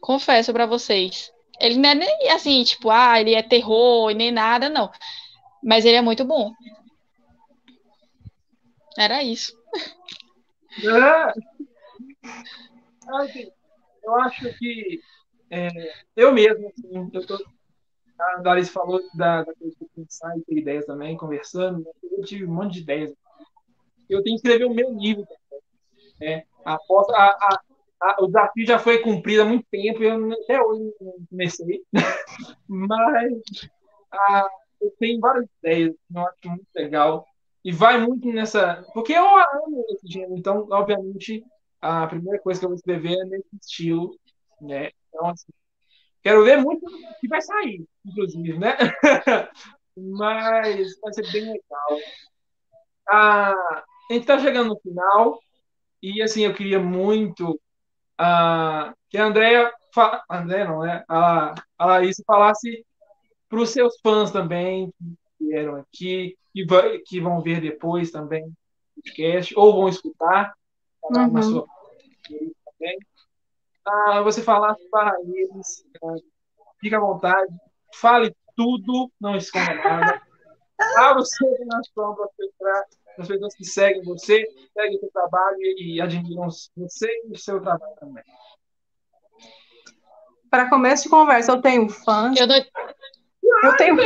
Confesso para vocês. Ele não é nem assim, tipo, ah, ele é terror e nem nada, não. Mas ele é muito bom. Era isso. É. Assim, eu acho que é, eu mesmo, assim, eu tô, a Darice falou da, da coisa de pensar e ter ideias também, conversando, né? eu tive um monte de ideias. Eu tenho que escrever o meu livro. Né? A, a, a, o desafio já foi cumprido há muito tempo, eu até hoje não comecei, mas eu tenho várias ideias, eu acho muito legal e vai muito nessa. Porque eu amo esse gênero, então, obviamente, a primeira coisa que eu vou escrever é nesse estilo, né? Então, assim, quero ver muito o que vai sair, inclusive, né? Mas vai ser bem legal. Ah, a gente está chegando no final e, assim, eu queria muito ah, que a Andrea, fa... Andrea não, né? A, a Larissa falasse para os seus fãs também vieram aqui, que, vai, que vão ver depois também o podcast, ou vão escutar uhum. na sua também. Ah, você falar para eles, ah, fica à vontade, fale tudo, não esconda nada. Abra o seu coração para as pessoas que seguem você, seguem o seu trabalho e, e admiram você e o seu trabalho também. Para começo de conversa, eu tenho fãs. Eu, eu tenho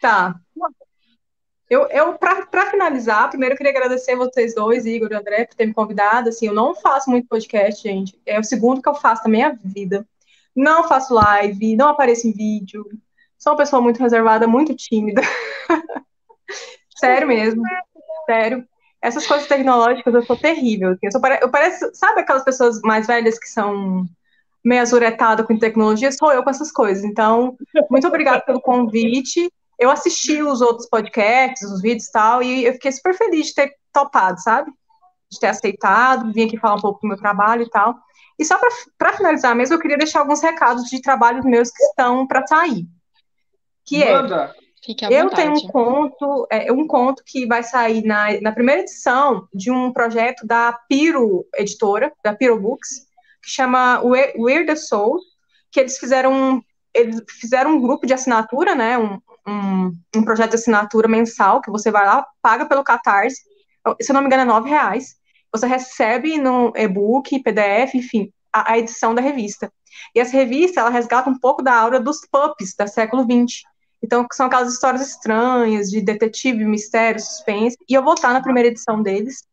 tá. Eu, eu para finalizar, primeiro eu queria agradecer vocês dois, Igor e André, por ter me convidado. Assim, eu não faço muito podcast, gente. É o segundo que eu faço na minha vida. Não faço live, não apareço em vídeo. Sou uma pessoa muito reservada, muito tímida. Sério mesmo. Sério. Essas coisas tecnológicas eu sou terrível. Eu, sou, eu pareço, sabe aquelas pessoas mais velhas que são meio azuretada com tecnologia, sou eu com essas coisas. Então, muito obrigada pelo convite. Eu assisti os outros podcasts, os vídeos e tal, e eu fiquei super feliz de ter topado, sabe? De ter aceitado, vim aqui falar um pouco do meu trabalho e tal. E só para finalizar mesmo, eu queria deixar alguns recados de trabalhos meus que estão para sair. Que é, Manda. é, eu tenho um conto, é, um conto que vai sair na, na primeira edição de um projeto da Piro Editora, da Piro Books, que chama Weird Soul, que eles fizeram eles fizeram um grupo de assinatura, né, um, um, um, projeto de assinatura mensal, que você vai lá, paga pelo Catarse, se eu não me engano é nove reais, você recebe no e-book, PDF, enfim, a, a, edição da revista. E essa revista, ela resgata um pouco da aura dos pups, da século XX. Então, são aquelas histórias estranhas, de detetive, mistério, suspense, e eu vou estar na primeira edição deles,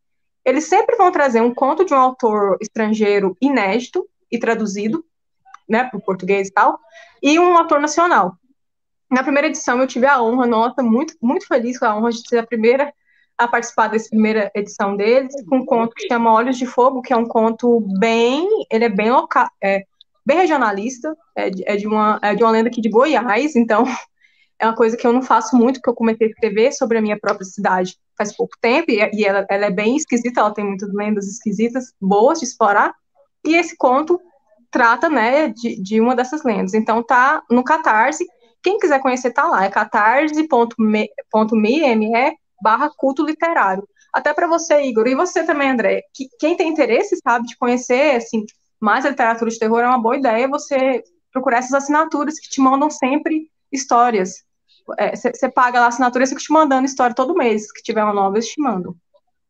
eles sempre vão trazer um conto de um autor estrangeiro inédito e traduzido, né, para o português e tal, e um ator nacional. Na primeira edição eu tive a honra, nota, muito, muito feliz com a honra de ser a primeira a participar dessa primeira edição deles, com um conto que chama Olhos de Fogo, que é um conto bem, ele é bem local, é, bem regionalista, é de, é de, uma, é de uma lenda aqui de Goiás, então é uma coisa que eu não faço muito, porque eu comecei a escrever sobre a minha própria cidade faz pouco tempo, e, e ela, ela, é bem esquisita, ela tem muitas lendas esquisitas, boas de explorar, e esse conto trata, né, de, de uma dessas lendas. Então tá no Catarse, quem quiser conhecer tá lá, é catarse.me barra culto literário. Até para você, Igor, e você também, André, que, quem tem interesse, sabe, de conhecer, assim, mais literatura de terror, é uma boa ideia você procurar essas assinaturas que te mandam sempre histórias. Você é, paga lá a assinatura e fica te mandando história todo mês, que tiver uma nova, eles te.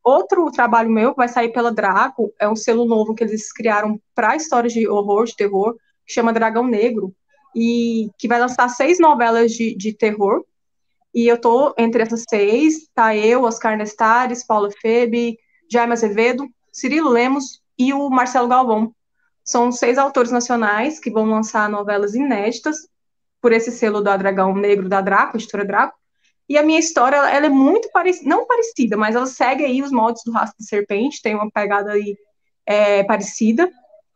Outro trabalho meu que vai sair pela Draco é um selo novo que eles criaram para histórias de horror, de terror, que chama Dragão Negro, e que vai lançar seis novelas de, de terror. E eu tô entre essas seis, tá eu, Oscar Nestares, Paula Febe, Jaime Azevedo, Cirilo Lemos e o Marcelo Galvão. São seis autores nacionais que vão lançar novelas inéditas por esse selo da Dragão Negro da Draco, editora Draco. E a minha história, ela é muito parecida, não parecida, mas ela segue aí os moldes do Rastro de Serpente, tem uma pegada aí é, parecida,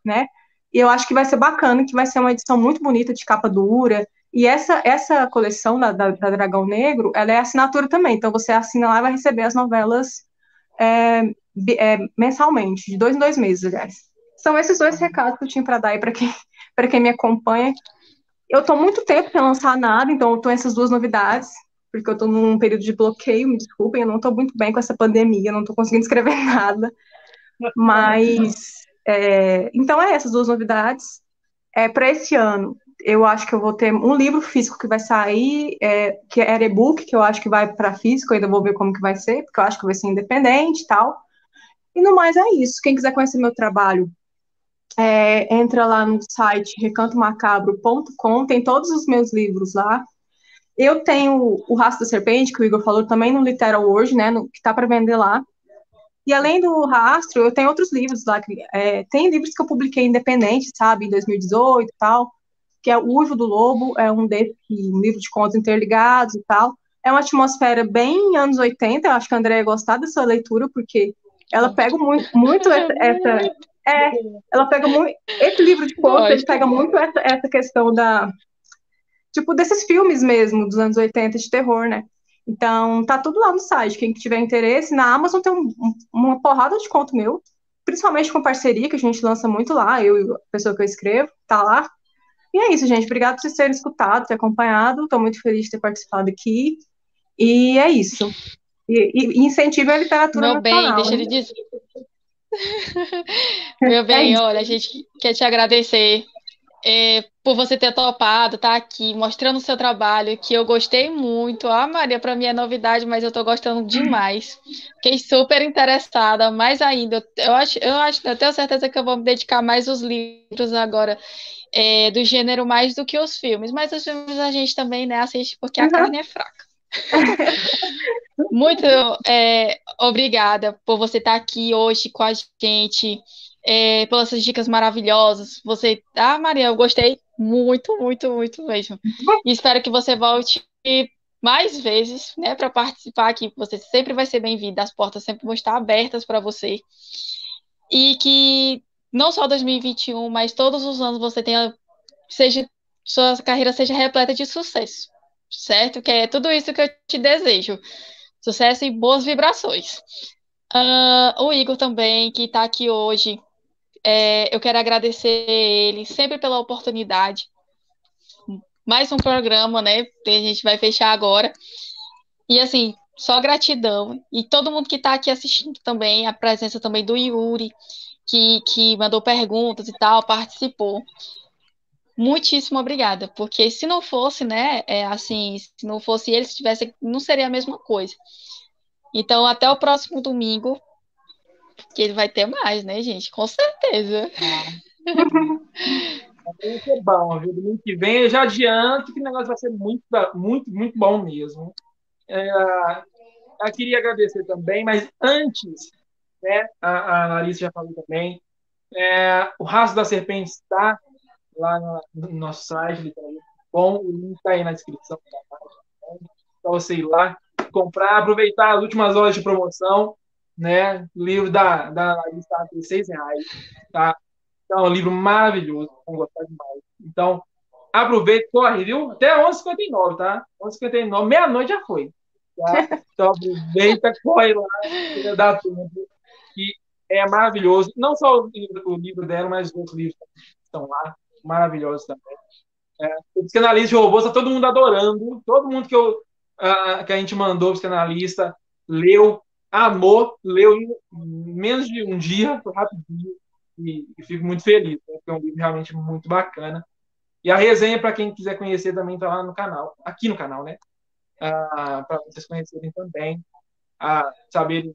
né? E eu acho que vai ser bacana, que vai ser uma edição muito bonita, de capa dura. E essa, essa coleção da, da, da Dragão Negro, ela é assinatura também. Então você assina lá e vai receber as novelas é, é, mensalmente, de dois em dois meses, aliás. São esses dois recados que eu tinha para dar aí para quem, quem me acompanha. Eu estou muito tempo sem lançar nada, então eu estou essas duas novidades, porque eu estou num período de bloqueio, me desculpem, eu não estou muito bem com essa pandemia, não estou conseguindo escrever nada. Mas, é, então é essas duas novidades. É, Para esse ano, eu acho que eu vou ter um livro físico que vai sair, é, que é e-book, que eu acho que vai para físico, ainda vou ver como que vai ser, porque eu acho que vai ser independente e tal. E no mais é isso. Quem quiser conhecer meu trabalho, é, entra lá no site recantomacabro.com, tem todos os meus livros lá. Eu tenho o Rastro da Serpente, que o Igor falou também no Literal hoje, né, no, que tá para vender lá. E além do Rastro, eu tenho outros livros lá. Que, é, tem livros que eu publiquei independente, sabe, em 2018 e tal, que é O Uivo do Lobo, é um desses, um livro de contos interligados e tal. É uma atmosfera bem anos 80, eu acho que a André ia gostar dessa leitura, porque ela pega muito, muito essa é, ela pega muito. Esse livro de contos, ele pega muito essa, essa questão da. Tipo, desses filmes mesmo, dos anos 80 de terror, né? Então, tá tudo lá no site. Quem tiver interesse, na Amazon tem um, uma porrada de conto meu, principalmente com parceria, que a gente lança muito lá, eu e a pessoa que eu escrevo, tá lá. E é isso, gente. Obrigado por vocês terem escutado, ter acompanhado. Estou muito feliz de ter participado aqui. E é isso. E, e incentive a literatura Meu nacional. bem, deixa ele dizer. Meu bem, é olha, a gente quer te agradecer é, por você ter topado, tá aqui, mostrando o seu trabalho, que eu gostei muito. Ah, Maria, para mim é novidade, mas eu tô gostando demais. Fiquei super interessada, mais ainda. Eu acho, eu acho, eu tenho certeza que eu vou me dedicar mais aos livros agora. É, do gênero mais do que os filmes, mas os filmes a gente também né, assiste porque a uhum. carne é fraca. Muito é, obrigada por você estar aqui hoje com a gente, é, pelas suas dicas maravilhosas. Você, ah, Maria, eu gostei muito, muito, muito mesmo. E espero que você volte mais vezes, né, para participar aqui. Você sempre vai ser bem-vinda. As portas sempre vão estar abertas para você. E que não só 2021, mas todos os anos você tenha seja sua carreira seja repleta de sucesso certo? Que é tudo isso que eu te desejo. Sucesso e boas vibrações. Uh, o Igor também, que está aqui hoje, é, eu quero agradecer ele sempre pela oportunidade. Mais um programa, né? Que a gente vai fechar agora. E assim, só gratidão. E todo mundo que está aqui assistindo também, a presença também do Yuri, que, que mandou perguntas e tal, participou. Muitíssimo obrigada, porque se não fosse, né, é, assim, se não fosse ele, se tivesse, não seria a mesma coisa. Então, até o próximo domingo, que ele vai ter mais, né, gente? Com certeza. Vai ser bom, viu? Domingo que vem eu já adianto que o negócio vai ser muito, muito, muito bom mesmo. É, eu queria agradecer também, mas antes, né, a, a Larissa já falou também, é, o Rastro da Serpente está lá no, no nosso site, bom, o link está aí na descrição. Para você ir lá, comprar, aproveitar as últimas horas de promoção, né? Livro da, da lista por seis reais, tá? Então, é um livro maravilhoso, vão gostar demais. Então, aproveita, corre, viu? Até 11h59, tá? 11h59, meia-noite já foi. Tá? Então, aproveita, corre lá, dá tempo. E é maravilhoso. Não só o livro, o livro dela, mas os outros livros estão lá, maravilhosos também. É, o psicanalista de robôs está todo mundo adorando. Todo mundo que, eu, uh, que a gente mandou psicanalista leu, amou, leu em menos de um dia, rapidinho. E, e fico muito feliz, né, porque é um livro realmente muito bacana. E a resenha, para quem quiser conhecer, também está lá no canal, aqui no canal, né? Ah, para vocês conhecerem também, ah, saberem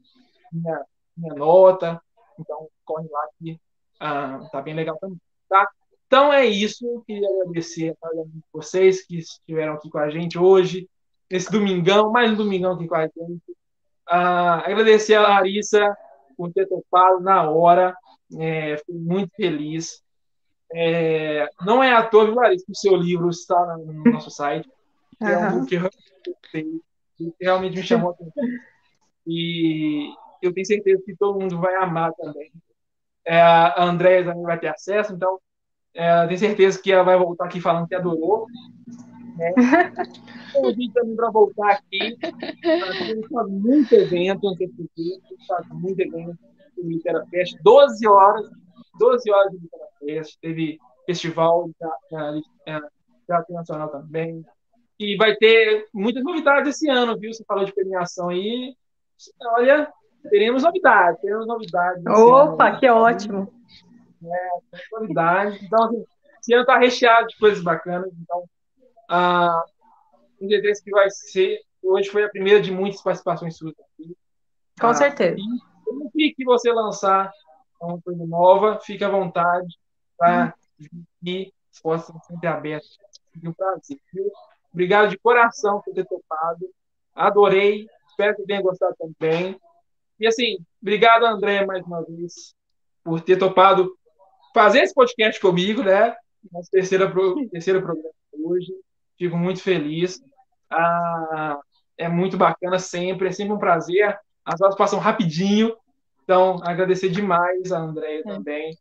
minha, minha nota. Então, corre lá que ah, tá bem legal também, tá? Então é isso. Queria agradecer a vocês que estiveram aqui com a gente hoje, nesse domingão, mais um domingão aqui com a gente. Ah, agradecer a Larissa por ter topado na hora. É, fiquei muito feliz. É, não é à toa, viu, Larissa, que o seu livro está no nosso site. Uhum. É um que realmente me chamou a atenção. E eu tenho certeza que todo mundo vai amar também. É, a Andréia também vai ter acesso, então é, tenho certeza que ela vai voltar aqui falando que adorou. Né? Convite também para voltar aqui. Temos muito evento, faz muito evento no Literafest. 12 horas, 12 horas de Literafest. Teve festival de teatro nacional também. E vai ter muitas novidades esse ano, viu? Você falou de premiação aí. Olha, teremos novidades, teremos novidades. Opa, ano, que ótimo! É, novidades. Então, assim, esse ano está recheado de coisas bacanas. Então, ah, um dia desse que vai ser. Hoje foi a primeira de muitas participações suas aqui. Com ah, certeza. E que você lançar uma coisa nova, fique à vontade para hum. vir. Portas estão sempre abertas. Foi um prazer. Obrigado de coração por ter topado. Adorei. Espero que tenha gostado também. E assim, obrigado, André, mais uma vez, por ter topado fazer esse podcast comigo, né? Nosso terceiro, terceiro programa hoje. Fico muito feliz. Ah, é muito bacana sempre, é sempre um prazer. As horas passam rapidinho. Então, agradecer demais a Andréia é. também.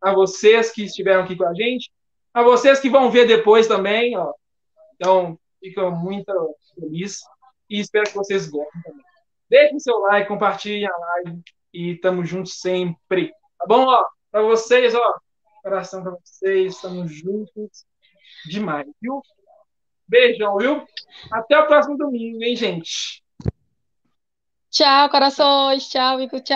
A vocês que estiveram aqui com a gente. A vocês que vão ver depois também. Ó. Então, fico muito feliz. E espero que vocês gostem também. Deixe seu like, compartilhe a live e tamo juntos sempre. Tá bom? Ó, para vocês, ó, coração para vocês, estamos juntos demais, viu? Beijão, viu? Até o próximo domingo, hein, gente? Tchau, corações. Tchau, Ico. Tchau.